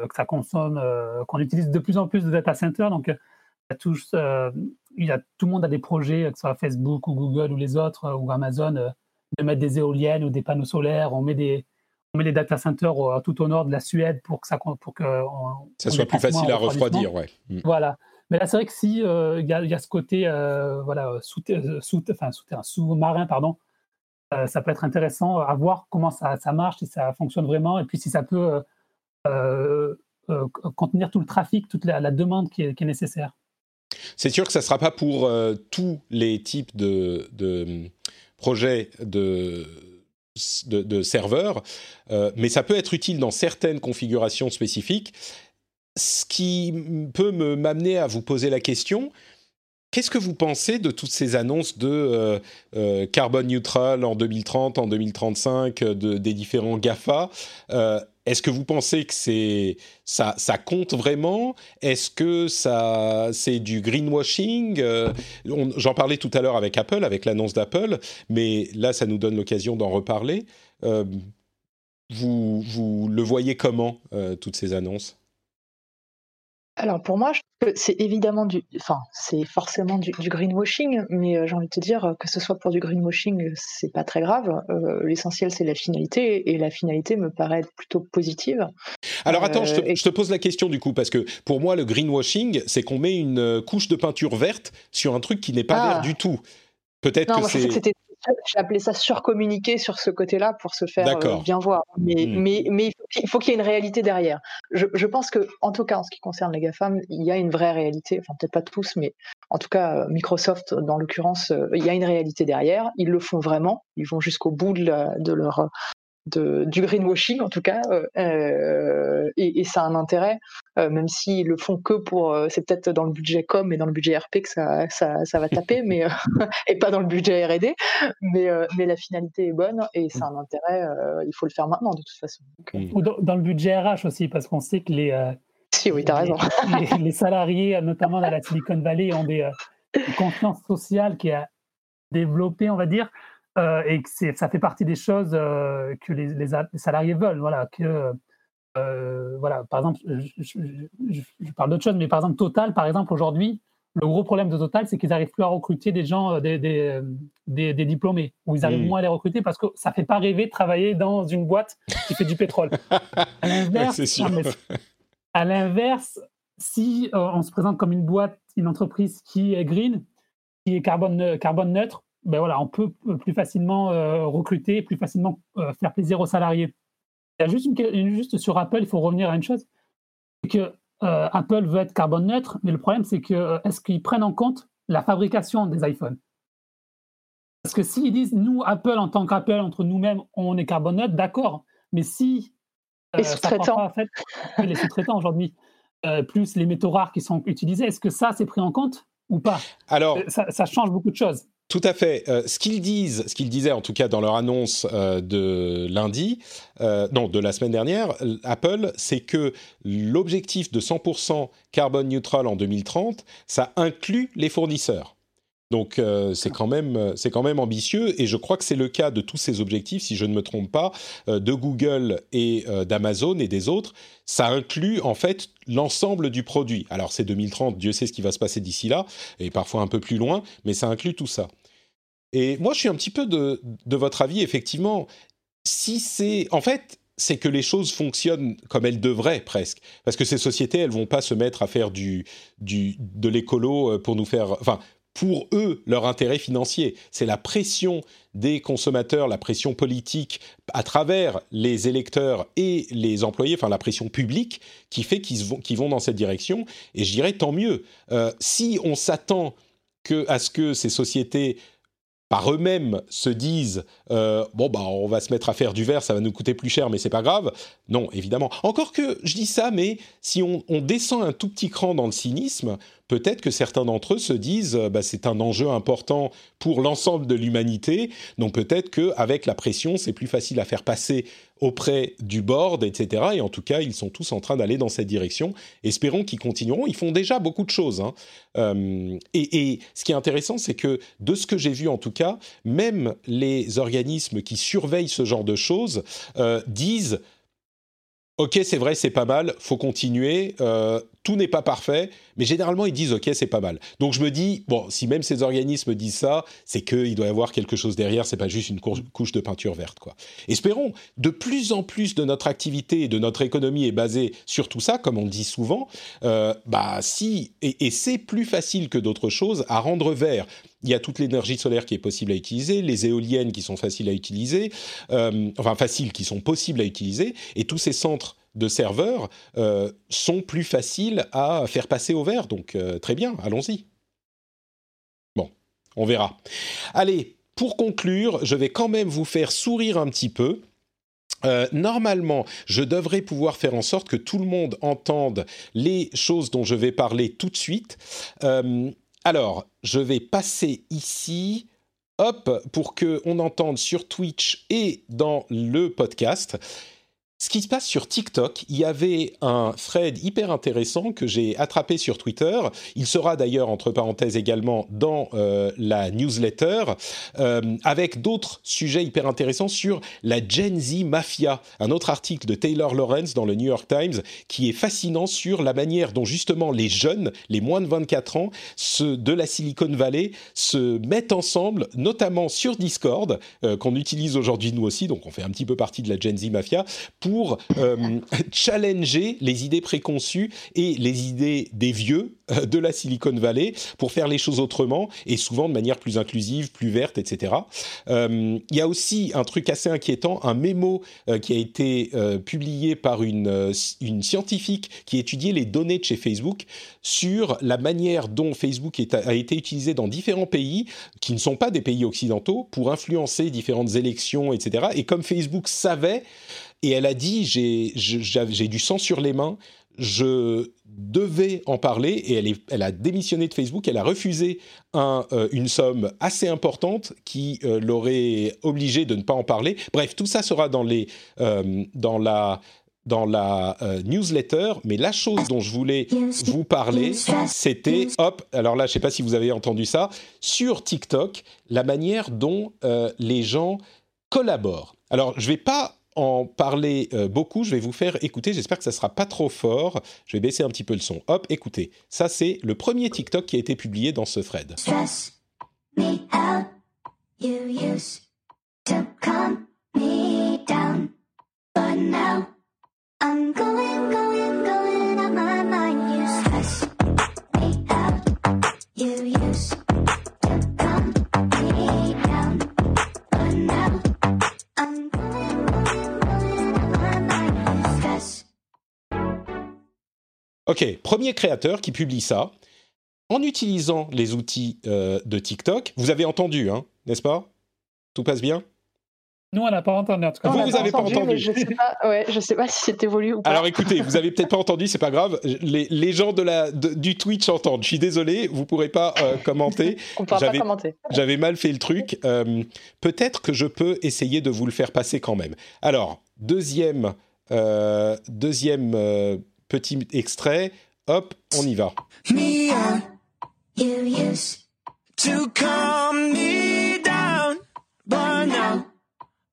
euh, que ça consomme, qu'on utilise de plus en plus de data centers. Donc, il y a tout le monde a des projets, que ce soit Facebook ou Google ou les autres, ou Amazon, de mettre des éoliennes ou des panneaux solaires. On met des, on met les data centers tout au nord de la Suède pour que ça, pour que ça soit plus facile à refroidir. Ouais. Mm. Voilà. Mais là, c'est vrai que si euh, il y, a ce côté euh, voilà sous, sous, enfin, sous-marin, pardon, euh, ça peut être intéressant à voir comment ça, ça, marche, si ça fonctionne vraiment, et puis si ça peut contenir tout le trafic, toute la, demande qui est, nécessaire. C'est sûr que ça ne sera pas pour tous les types de, de projets de de, de, serveurs, mais ça peut être utile dans certaines configurations spécifiques ce qui peut m'amener à vous poser la question. Qu'est-ce que vous pensez de toutes ces annonces de euh, euh, neutral en 2030, en 2035 euh, des différents GAFA? Est-ce que vous pensez que c'est ça, compte vraiment? Est-ce que ça c'est du greenwashing? J'en parlais tout à l'heure avec Apple, avec l'annonce d'Apple, mais là ça nous donne l'occasion d'en reparler. vous, vous le voyez comment toutes ces annonces? Alors pour moi, c'est évidemment du, enfin c'est forcément du, greenwashing, mais euh, j'ai envie de te dire que ce soit pour du greenwashing, c'est pas très grave. Euh, l'essentiel c'est la finalité, et la finalité me paraît plutôt positive. Alors attends, je, te, euh, pose la question du coup parce que pour moi le greenwashing, c'est qu'on met une couche de peinture verte sur un truc qui n'est pas vert ah. du tout. Peut-être que c'est j'ai appelé ça surcommuniquer sur ce côté-là pour se faire euh, bien voir. Mais, hmm. mais, mais il faut qu'il y ait une réalité derrière. Je, je, pense que, en tout cas, en ce qui concerne les GAFAM, il y a une vraie réalité. Enfin, peut-être pas tous, mais en tout cas, euh, Microsoft, dans l'occurrence, euh, il y a une réalité derrière. Ils le font vraiment. Ils vont jusqu'au bout de, de leur du greenwashing en tout cas, euh, euh, et, ça a un intérêt, euh, même s'ils le font que pour, c'est peut-être dans le budget com et dans le budget RP que ça, ça, va taper, mais et pas dans le budget R&D, mais, mais la finalité est bonne et ça a un intérêt, il faut le faire maintenant de toute façon. Ou dans, le budget RH aussi, parce qu'on sait que les si, oui, as raison. Les, salariés, notamment dans la Silicon Valley, ont des, une confiance sociale qui a développé, on va dire, euh, et que ça fait partie des choses euh, que les, salariés veulent. Voilà, que, euh, voilà, par exemple, je, parle d'autre chose, mais par exemple, Total, par exemple, aujourd'hui, le gros problème de Total, c'est qu'ils n'arrivent plus à recruter des gens, des, des, diplômés, ou ils arrivent mmh. moins à les recruter parce que ça ne fait pas rêver de travailler dans une boîte qui fait du pétrole. À l'inverse, si on se présente comme une boîte, une entreprise qui est green, qui est carbone, carbone neutre, ben voilà, on peut plus facilement euh, recruter, plus facilement euh, faire plaisir aux salariés. Il y a juste, une, juste sur Apple, il faut revenir à une chose, c'est que euh, Apple veut être carbone neutre, mais le problème c'est que est-ce qu'ils prennent en compte la fabrication des iPhones? Parce que s'ils disent nous Apple en tant qu'Apple entre nous-mêmes on est carbone neutre, d'accord, mais si les sous-traitants, en fait, les sous-traitants aujourd'hui. plus les métaux rares qui sont utilisés. Est-ce que ça, c'est pris en compte ou pas? Alors, ça, change beaucoup de choses. Tout à fait. ce qu'ils disent, ce qu'ils disaient en tout cas dans leur annonce de lundi, non, de la semaine dernière, Apple, c'est que l'objectif de 100% carbone neutral en 2030, ça inclut les fournisseurs. Donc euh, c'est quand même euh, c'est quand même ambitieux et je crois que c'est le cas de tous ces objectifs si je ne me trompe pas euh, de Google et d'Amazon et des autres. Ça inclut en fait l'ensemble du produit. Alors c'est 2030, Dieu sait ce qui va se passer d'ici là et parfois un peu plus loin, mais ça inclut tout ça. Et moi je suis un petit peu de, de votre avis effectivement. Si c'est en fait c'est que les choses fonctionnent comme elles devraient presque. Parce que ces sociétés, elles vont pas se mettre à faire du, du de l'écolo pour nous faire, enfin, pour eux leur intérêt financier. C'est la pression des consommateurs, la pression politique à travers les électeurs et les employés, enfin la pression publique, qui fait qu'ils vont, dans cette direction. Et je dirais tant mieux. Euh, si on s'attend à ce que ces sociétés par eux-mêmes se disent euh, bon bah on va se mettre à faire du verre, ça va nous coûter plus cher, mais c'est pas grave. Non, évidemment. Encore que je dis ça, mais si on descend un tout petit cran dans le cynisme, peut-être que certains d'entre eux se disent euh, bah, c'est un enjeu important pour l'ensemble de l'humanité, donc peut-être qu'avec la pression, c'est plus facile à faire passer auprès du board, etc. Et en tout cas, ils sont tous en train d'aller dans cette direction. Espérons qu'ils continueront. Ils font déjà beaucoup de choses. Hein. Euh, et, ce qui est intéressant, c'est que de ce que j'ai vu en tout cas, même les organismes qui surveillent ce genre de choses euh, disent Ok, c'est vrai, c'est pas mal, faut continuer. Tout n'est pas parfait, mais généralement ils disent ok, c'est pas mal. Donc je me dis bon, si même ces organismes disent ça, c'est qu'il doit y avoir quelque chose derrière. C'est pas juste une couche de peinture verte, quoi. Espérons. De plus en plus de notre activité et de notre économie est basée sur tout ça, comme on dit souvent. Euh, bah si, et, c'est plus facile que d'autres choses à rendre vert. Il y a toute l'énergie solaire qui est possible à utiliser, les éoliennes qui sont faciles à utiliser, euh, enfin faciles qui sont possibles à utiliser, et tous ces centres de serveurs euh, sont plus faciles à faire passer au vert. Donc euh, très bien, allons-y. Bon, on verra. Allez, pour conclure, je vais quand même vous faire sourire un petit peu. Euh, normalement, je devrais pouvoir faire en sorte que tout le monde entende les choses dont je vais parler tout de suite. alors, je vais passer ici, hop, pour que on entende sur Twitch et dans le podcast ce qui se passe sur TikTok, il y avait un thread hyper intéressant que j'ai attrapé sur Twitter. Il sera d'ailleurs, entre parenthèses, également dans euh, la newsletter, euh, avec d'autres sujets hyper intéressants sur la Gen Z Mafia. Un autre article de Taylor Lawrence dans le New York Times qui est fascinant sur la manière dont justement les jeunes, les moins de 24 ans, de la Silicon Valley, se mettent ensemble, notamment sur Discord, euh, qu'on utilise aujourd'hui nous aussi, donc on fait un petit peu partie de la Gen Z Mafia, euh, challenger les idées préconçues et les idées des vieux euh, de la Silicon Valley pour faire les choses autrement et souvent de manière plus inclusive, plus verte, etc. Euh, il y a aussi un truc assez inquiétant, un mémo qui a été publié par une scientifique qui étudiait les données de chez Facebook sur la manière dont Facebook a été utilisé dans différents pays qui ne sont pas des pays occidentaux pour influencer différentes élections, etc. Et comme Facebook savait et elle a dit j'ai du sang sur les mains, je devais en parler et elle, elle a démissionné de Facebook, elle a refusé un, euh, une somme assez importante qui euh, l'aurait obligé de ne pas en parler. Bref, tout ça sera dans, les, euh, dans la dans la newsletter, mais la chose dont je voulais vous parler, c'était, hop, alors là, je ne sais pas si vous avez entendu ça, sur TikTok, la manière dont les gens collaborent. Alors, je ne vais pas en parler euh, beaucoup. Je vais vous faire écouter. J'espère que ça sera pas trop fort. Je vais baisser un petit peu le son. Hop, écoutez. Ça, c'est le premier TikTok qui a été publié dans ce thread. Ok, premier créateur qui publie ça en utilisant les outils euh, de TikTok. Vous avez entendu, hein, n'est-ce pas? Tout passe bien? Nous, on n'a pas entendu. En tout cas, vous, vous n'avez pas entendu. Je ne sais, pas, ouais, je sais pas si c'est évolué ou pas. Alors écoutez, vous avez peut-être pas entendu, c'est pas grave. Les, les gens de la, de, du Twitch entendent. Je suis désolé, vous pourrez pas euh, commenter. on ne pourra pas commenter. J'avais mal fait le truc. Euh, peut-être que je peux essayer de vous le faire passer quand même. Alors, deuxième, euh, deuxième euh, petit extrait. Hop, on y va. Me, you used to calm me down, but now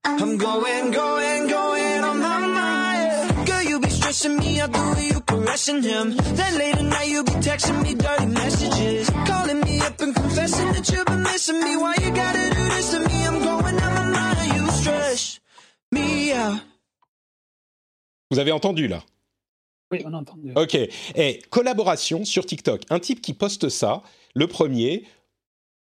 I'm going, going, going on my mind. Girl, you be stressing me out the way you caressing him. Then late at night you be texting me dirty messages, calling me up and confessing that you've been missing me. Why you gotta do this to me? I'm going on my mind. You stress me out. Vous avez entendu là? Oui, on a entendu. Ok. Et collaboration sur TikTok. Un type qui poste ça, le premier,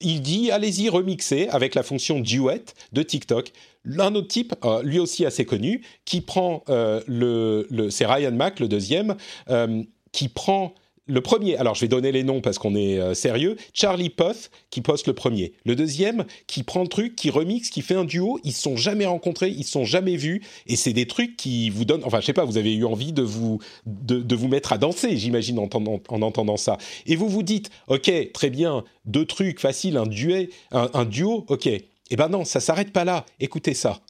il dit allez-y remixer avec la fonction duet de TikTok. Un autre type, euh, lui aussi assez connu, qui prend euh, le, le c'est Ryan Mack, le deuxième, euh, qui prend le premier, alors je vais donner les noms parce qu'on est euh, sérieux, Charlie Puth qui poste le premier. Le deuxième qui prend le truc, qui remixe, qui fait un duo, ils se sont jamais rencontrés, ils se sont jamais vus, et c'est des trucs qui vous donnent, enfin je sais pas, vous avez eu envie de vous, de, de vous mettre à danser, j'imagine, en, entendant, en entendant ça. Et vous vous dites, ok, très bien, deux trucs faciles, un, duet, un, un duo, ok. Eh ben non, ça s'arrête pas là, écoutez ça.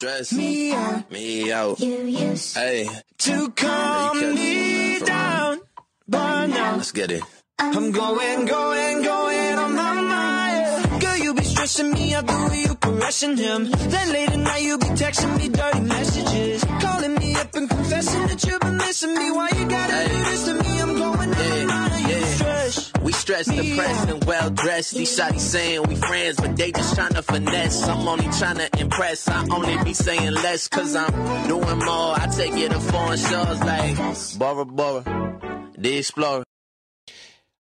Dress me out, me out. Hey, to calm me down. But now, let's get it. I'm going, going, going on my mind. Girl, you be stressing me out the way you caressing him. Then late at night you be texting me dirty messages, calling me up and confessing that you've been missing me. Why you gotta hey. do this to me? I'm going yeah, on my mind. Yeah. Stress. We stressed, depressed, and well dressed. These shotties saying we friends, but they just trying to finesse. I'm only trying to impress. I only be saying less, cause I'm doing more. I take it to foreign shows like Bora Bora. Explorer.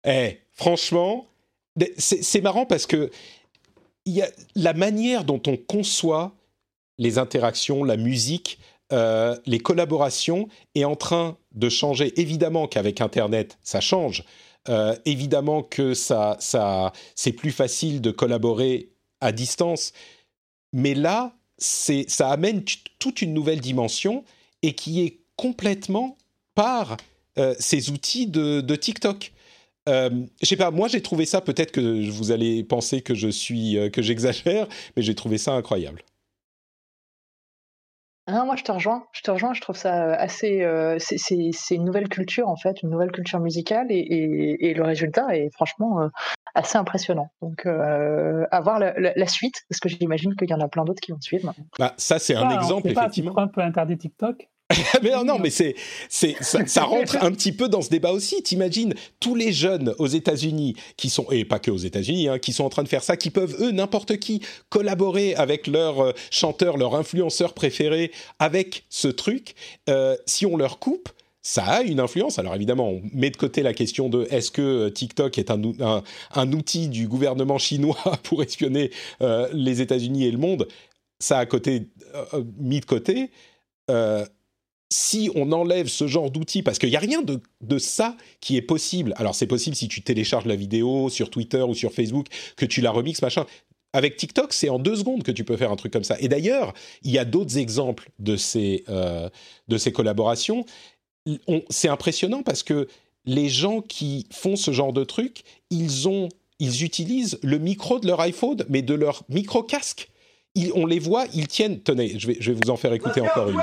Eh, franchement, c'est marrant parce que y a la manière dont on conçoit les interactions, la musique, euh, les collaborations est en train de changer. Évidemment qu'avec Internet, ça change. Euh, évidemment que ça, ça, c'est plus facile de collaborer à distance. Mais là, ça amène toute une nouvelle dimension et qui est complètement par euh, ces outils de, de TikTok. Euh, je sais pas, moi j'ai trouvé ça, peut-être que vous allez penser que je suis, euh, que j'exagère, mais j'ai trouvé ça incroyable. Ah non, moi je te rejoins, je te rejoins, je trouve ça assez. Euh, c'est une nouvelle culture en fait, une nouvelle culture musicale et, et, et le résultat est franchement assez impressionnant. Donc à voir la, la, suite, parce que j'imagine qu'il y en a plein d'autres qui vont suivre. Bah, ça c'est un exemple effectivement. Pas, un peu interdit TikTok? mais non, non, mais c'est, c'est, ça, rentre un petit peu dans ce débat aussi. T'imagines tous les jeunes aux États-Unis qui sont, et pas que aux États-Unis, hein, qui sont en train de faire ça, qui peuvent eux, n'importe qui, collaborer avec leur euh, chanteur, leur influenceur préféré, avec ce truc. Euh, si on leur coupe, ça a une influence. Alors évidemment, on met de côté la question de est-ce que euh, TikTok est un, un, un, outil du gouvernement chinois pour espionner euh, les États-Unis et le monde? Ça a côté, euh, mis de côté. Si on enlève ce genre d'outils, parce qu'il n'y a rien de, de, ça qui est possible. Alors c'est possible si tu télécharges la vidéo sur Twitter ou sur Facebook, que tu la remixes, machin. Avec TikTok, c'est en deux secondes que tu peux faire un truc comme ça. Et d'ailleurs, il y a d'autres exemples de ces, euh, de ces collaborations. C'est impressionnant parce que les gens qui font ce genre de truc, ils, ont, ils utilisent le micro de leur iPhone, mais de leur micro-casque. on les voit, ils tiennent... Tenez, je vais, je vais vous en faire écouter encore une.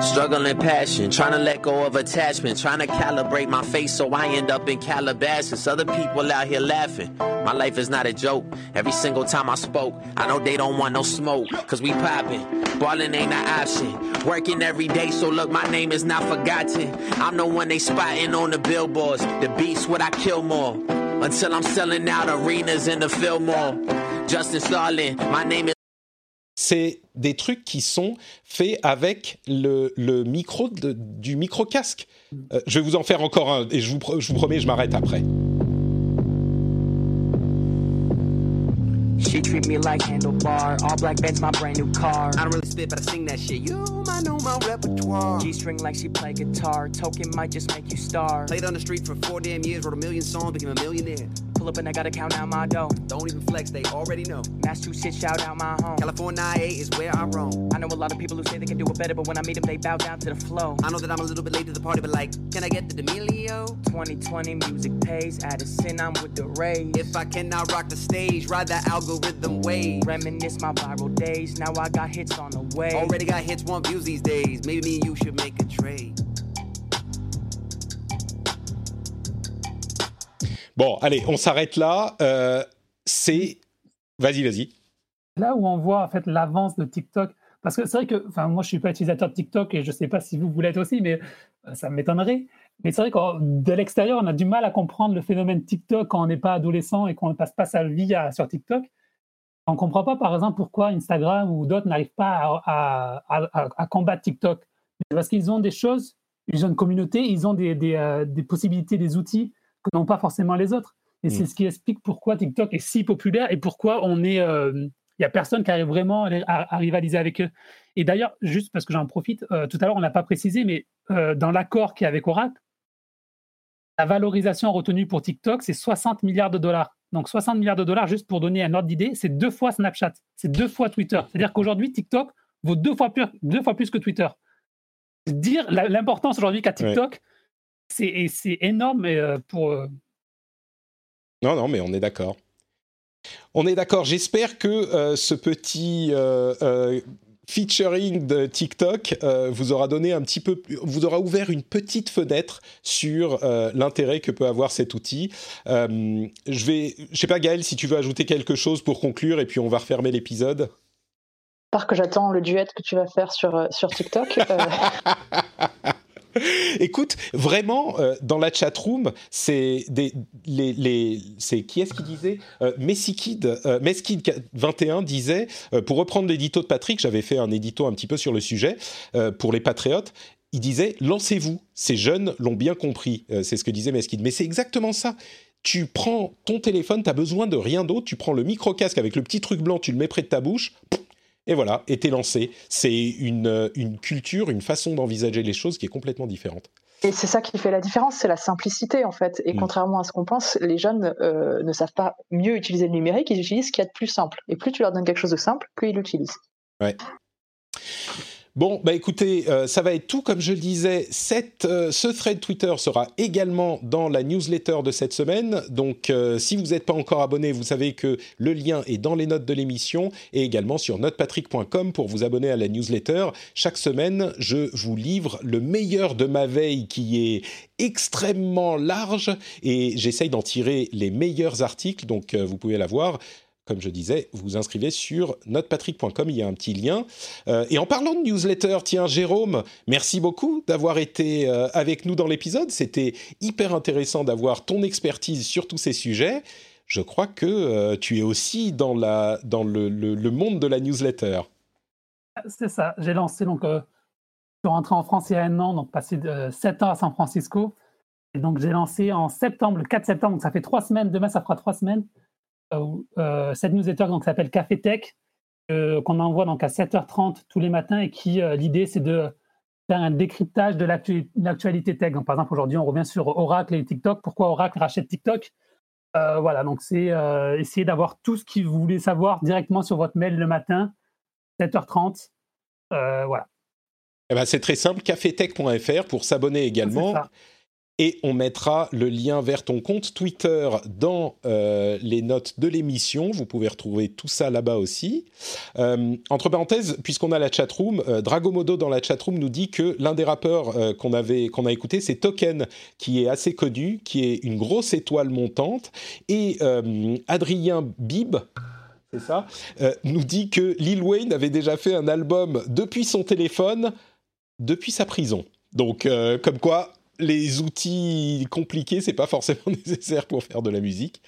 Struggling passion, trying to let go of attachment, trying to calibrate my face so I end up in Calabasas. Other people out here laughing. My life is not a joke. Every single time I spoke, I know they don't want no smoke. Cause we popping, ballin' ain't an option. Working every day, so look, my name is not forgotten. I'm the one they spotting on the billboards. The beats what I kill more. Until I'm selling out arenas in the Fillmore. Justin Starlin, my name is c'est des trucs qui sont faits avec le, le micro de, du micro casque. Euh, je vais vous en faire encore un et je vous, je vous promets, je m'arrête après. She treat me like handlebar. All black Benz, my brand new car. I don't really spit, but I sing that shit. You I know my repertoire. G string like she play guitar. Token might just make you star. Played on the street for four damn years, wrote a million songs, became a millionaire. Up and I gotta count out my dough. Don't even flex, they already know. Massachusetts, shout out my home. California is where I roam. I know a lot of people who say they can do it better, but when I meet them, they bow down to the flow. I know that I'm a little bit late to the party, but like, can I get the D'Amelio? 2020 music pays, Addison, I'm with the Rays. If I cannot rock the stage, ride that algorithm wave. Reminisce my viral days, now I got hits on the way. Already got hits, want views these days. Maybe me and you should make a trade. Bon, allez, on s'arrête là. Euh, c'est. Vas-y, vas-y. Là où on voit en fait l'avance de TikTok, parce que c'est vrai que, enfin, moi je suis pas utilisateur de TikTok et je sais pas si vous voulez être aussi, mais euh, ça m'étonnerait. Mais c'est vrai que de l'extérieur, on a du mal à comprendre le phénomène TikTok quand on n'est pas adolescent et qu'on ne passe pas sa vie sur TikTok. On ne comprend pas, par exemple, pourquoi Instagram ou d'autres n'arrivent pas à, combattre TikTok. Parce qu'ils ont des choses, ils ont une communauté, ils ont des, euh, possibilités, des outils n'ont pas forcément les autres. Et c'est ce qui explique pourquoi TikTok est si populaire et pourquoi on est. Il n'y a personne qui arrive vraiment à, rivaliser avec eux. Et d'ailleurs, juste parce que j'en profite, euh, tout à l'heure, on n'a pas précisé, mais euh, dans l'accord qui est avec Oracle, la valorisation retenue pour TikTok, c'est 60 milliards de dollars. Donc 60 milliards de dollars, juste pour donner un ordre d'idée, c'est deux fois Snapchat, c'est deux fois Twitter. C'est-à-dire qu'aujourd'hui, TikTok vaut deux fois, plus, deux fois plus que Twitter. Dire l'importance aujourd'hui qu'a TikTok, c'est énorme euh, pour. Euh, non, non, mais on est d'accord. On est d'accord. J'espère que euh, ce petit featuring de TikTok vous aura donné un petit peu, vous aura ouvert une petite fenêtre sur l'intérêt que peut avoir cet outil. je vais, je sais pas Gaël, si tu veux ajouter quelque chose pour conclure et puis on va refermer l'épisode. Part que j'attends le duet que tu vas faire sur sur TikTok. Écoute, vraiment, euh, dans la chatroom, c'est c'est qui est-ce qui disait euh, Messikid, euh, 21 disait pour reprendre l'édito de Patrick, j'avais fait un édito un petit peu sur le sujet pour les patriotes. Il disait lancez-vous. Ces jeunes l'ont bien compris. c'est ce que disait Meskid. Mais c'est exactement ça tu prends ton téléphone, tu besoin de rien d'autre, tu prends le micro-casque avec le petit truc blanc, tu le mets près de ta bouche, et voilà, et t'es lancé. C'est une, euh, une culture, une façon d'envisager les choses qui est complètement différente. Et c'est ça qui fait la différence, c'est la simplicité en fait. Et mm. contrairement à ce qu'on pense, les jeunes euh, ne savent pas mieux utiliser le numérique, ils utilisent ce qu'il y a de plus simple. Et plus tu leur donnes quelque chose de simple, plus ils l'utilisent. Ouais. Bon, bah écoutez, euh, ça va être tout. Comme je le disais, euh, ce thread Twitter sera également dans la newsletter de cette semaine. Donc, euh, si vous n'êtes pas encore abonné, vous savez que le lien est dans les notes de l'émission et également sur notepatrick.com pour vous abonner à la newsletter. Chaque semaine, je vous livre le meilleur de ma veille qui est extrêmement large et j'essaye d'en tirer les meilleurs articles. Donc, vous pouvez la voir comme je disais, vous inscrivez sur notepatrick.com, il y a un petit lien. Euh, et en parlant de newsletter, tiens, Jérôme, merci beaucoup d'avoir été euh, avec nous dans l'épisode. C'était hyper intéressant d'avoir ton expertise sur tous ces sujets. Je crois que euh, tu es aussi dans, le, monde de la newsletter. C'est ça. J'ai lancé, donc, je suis rentré en France il y a un an, donc passé 7 ans à San Francisco. Et donc, j'ai lancé en septembre, le 4 septembre, donc ça fait trois semaines. Demain, ça fera trois semaines cette newsletter donc, s'appelle Café Tech, euh, qu'on envoie donc à 7h30 tous les matins et qui, l'idée, c'est de faire un décryptage de l'actualité tech. Donc, par exemple, aujourd'hui, on revient sur Oracle et TikTok. Pourquoi Oracle rachète TikTok? Voilà, donc c'est essayer d'avoir tout ce que vous voulez savoir directement sur votre mail le matin, 7h30. voilà. Eh ben, c'est très simple, cafetech.fr pour s'abonner également. Et on mettra le lien vers ton compte Twitter dans euh, les notes de l'émission. Vous pouvez retrouver tout ça là-bas aussi. Euh, entre parenthèses, puisqu'on a la chatroom, euh, Dragomodo dans la chatroom nous dit que l'un des rappeurs euh, qu'on qu'on a écouté, c'est Token, qui est assez connu, qui est une grosse étoile montante, et Adrien Bib. C'est ça, nous dit que Lil Wayne avait déjà fait un album depuis son téléphone, depuis sa prison. Donc, comme quoi, les outils compliqués, c'est pas forcément nécessaire pour faire de la musique.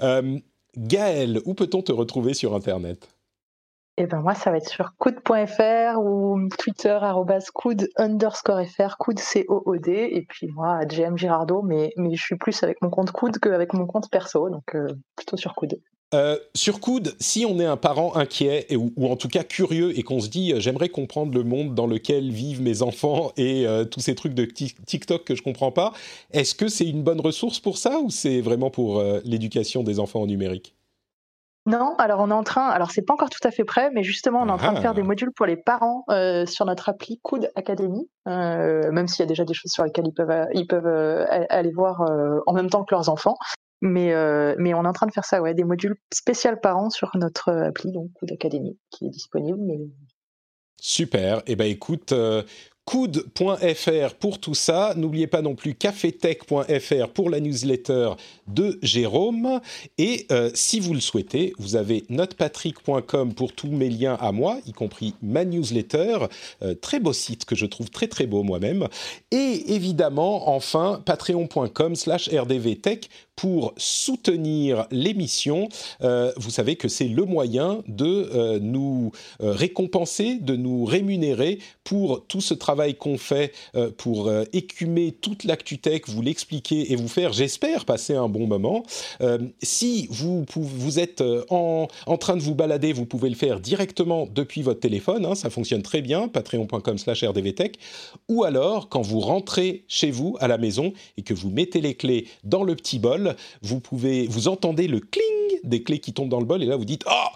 Euh, Gaël, où peut-on te retrouver sur Internet? Eh ben moi, ça va être sur coud.fr ou Twitter coud underscore fr, coud C-O-O-D, et puis moi, GM Girardo, mais, mais je suis plus avec mon compte coud qu'avec mon compte perso, donc euh, plutôt sur coud. Euh, sur Coude, si on est un parent inquiet ou, en tout cas curieux et qu'on se dit euh, j'aimerais comprendre le monde dans lequel vivent mes enfants et euh, tous ces trucs de TikTok que je comprends pas, est-ce que c'est une bonne ressource pour ça ou c'est vraiment pour l'éducation des enfants en numérique? Non, alors on est en train, alors c'est pas encore tout à fait prêt, mais justement on est en train de faire des ah. modules pour les parents sur notre appli Coude Academy, même s'il y a déjà des choses sur lesquelles ils peuvent, ils peuvent aller voir en même temps que leurs enfants. Mais, euh, mais on est en train de faire ça, ouais, des modules spéciaux parents sur notre appli, donc d'Académie, qui est disponible. Super. Eh ben écoute, euh, coude.fr pour tout ça. N'oubliez pas non plus cafetech.fr pour la newsletter de Jérôme. Et euh, si vous le souhaitez, vous avez notepatrick.com pour tous mes liens à moi, y compris ma newsletter. Euh, très beau site que je trouve très très beau moi-même. Et évidemment, enfin, patreon.com slash rdvtech pour soutenir l'émission. Euh, vous savez que c'est le moyen de nous récompenser, de nous rémunérer pour tout ce travail qu'on fait euh, pour euh, écumer toute l'actu-tech, vous l'expliquer et vous faire, j'espère, passer un bon moment. Euh, si vous, vous êtes en, en, train de vous balader, vous pouvez le faire directement depuis votre téléphone, hein, ça fonctionne très bien, patreon.com slash rdvtech, ou alors quand vous rentrez chez vous à la maison et que vous mettez les clés dans le petit bol, vous entendez le cling des clés qui tombent dans le bol et là vous dites « Oh !»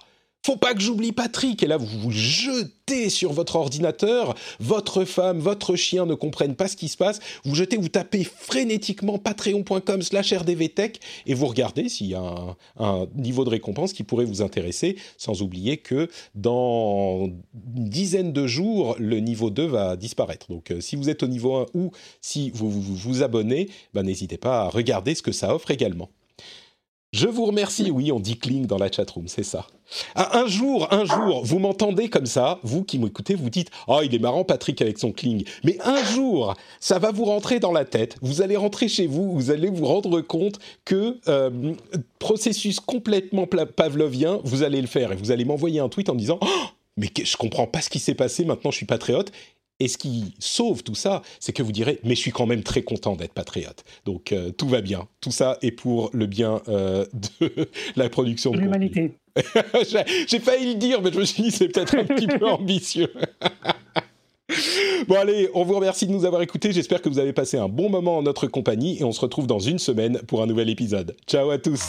Faut pas que j'oublie Patrick. Et là, vous vous jetez sur votre ordinateur, votre femme, votre chien ne comprennent pas ce qui se passe. Vous jetez, vous tapez frénétiquement patreon.com slash rdvtech et vous regardez s'il y a un, niveau de récompense qui pourrait vous intéresser, sans oublier que dans une dizaine de jours, le niveau 2 va disparaître. Donc euh, si vous êtes au niveau 1 ou si vous vous, abonnez, ben, n'hésitez pas à regarder ce que ça offre également. Je vous remercie. Oui, on dit cling dans la chatroom, c'est ça. Un jour, un jour, vous m'entendez comme ça, vous qui m'écoutez, vous dites Oh, il est marrant, Patrick, avec son cling. Mais un jour, ça va vous rentrer dans la tête. Vous allez rentrer chez vous, vous allez vous rendre compte que euh, processus complètement pavlovien, vous allez le faire. Et vous allez m'envoyer un tweet en disant oh, mais je comprends pas ce qui s'est passé, maintenant je suis patriote. Et ce qui sauve tout ça, c'est que vous direz, mais je suis quand même très content d'être patriote. Donc euh, tout va bien. Tout ça est pour le bien euh, de la production de l'humanité. J'ai failli le dire, mais je me suis dit, c'est peut-être un petit peu ambitieux. Bon allez, on vous remercie de nous avoir écoutés. J'espère que vous avez passé un bon moment en notre compagnie et on se retrouve dans une semaine pour un nouvel épisode. Ciao à tous.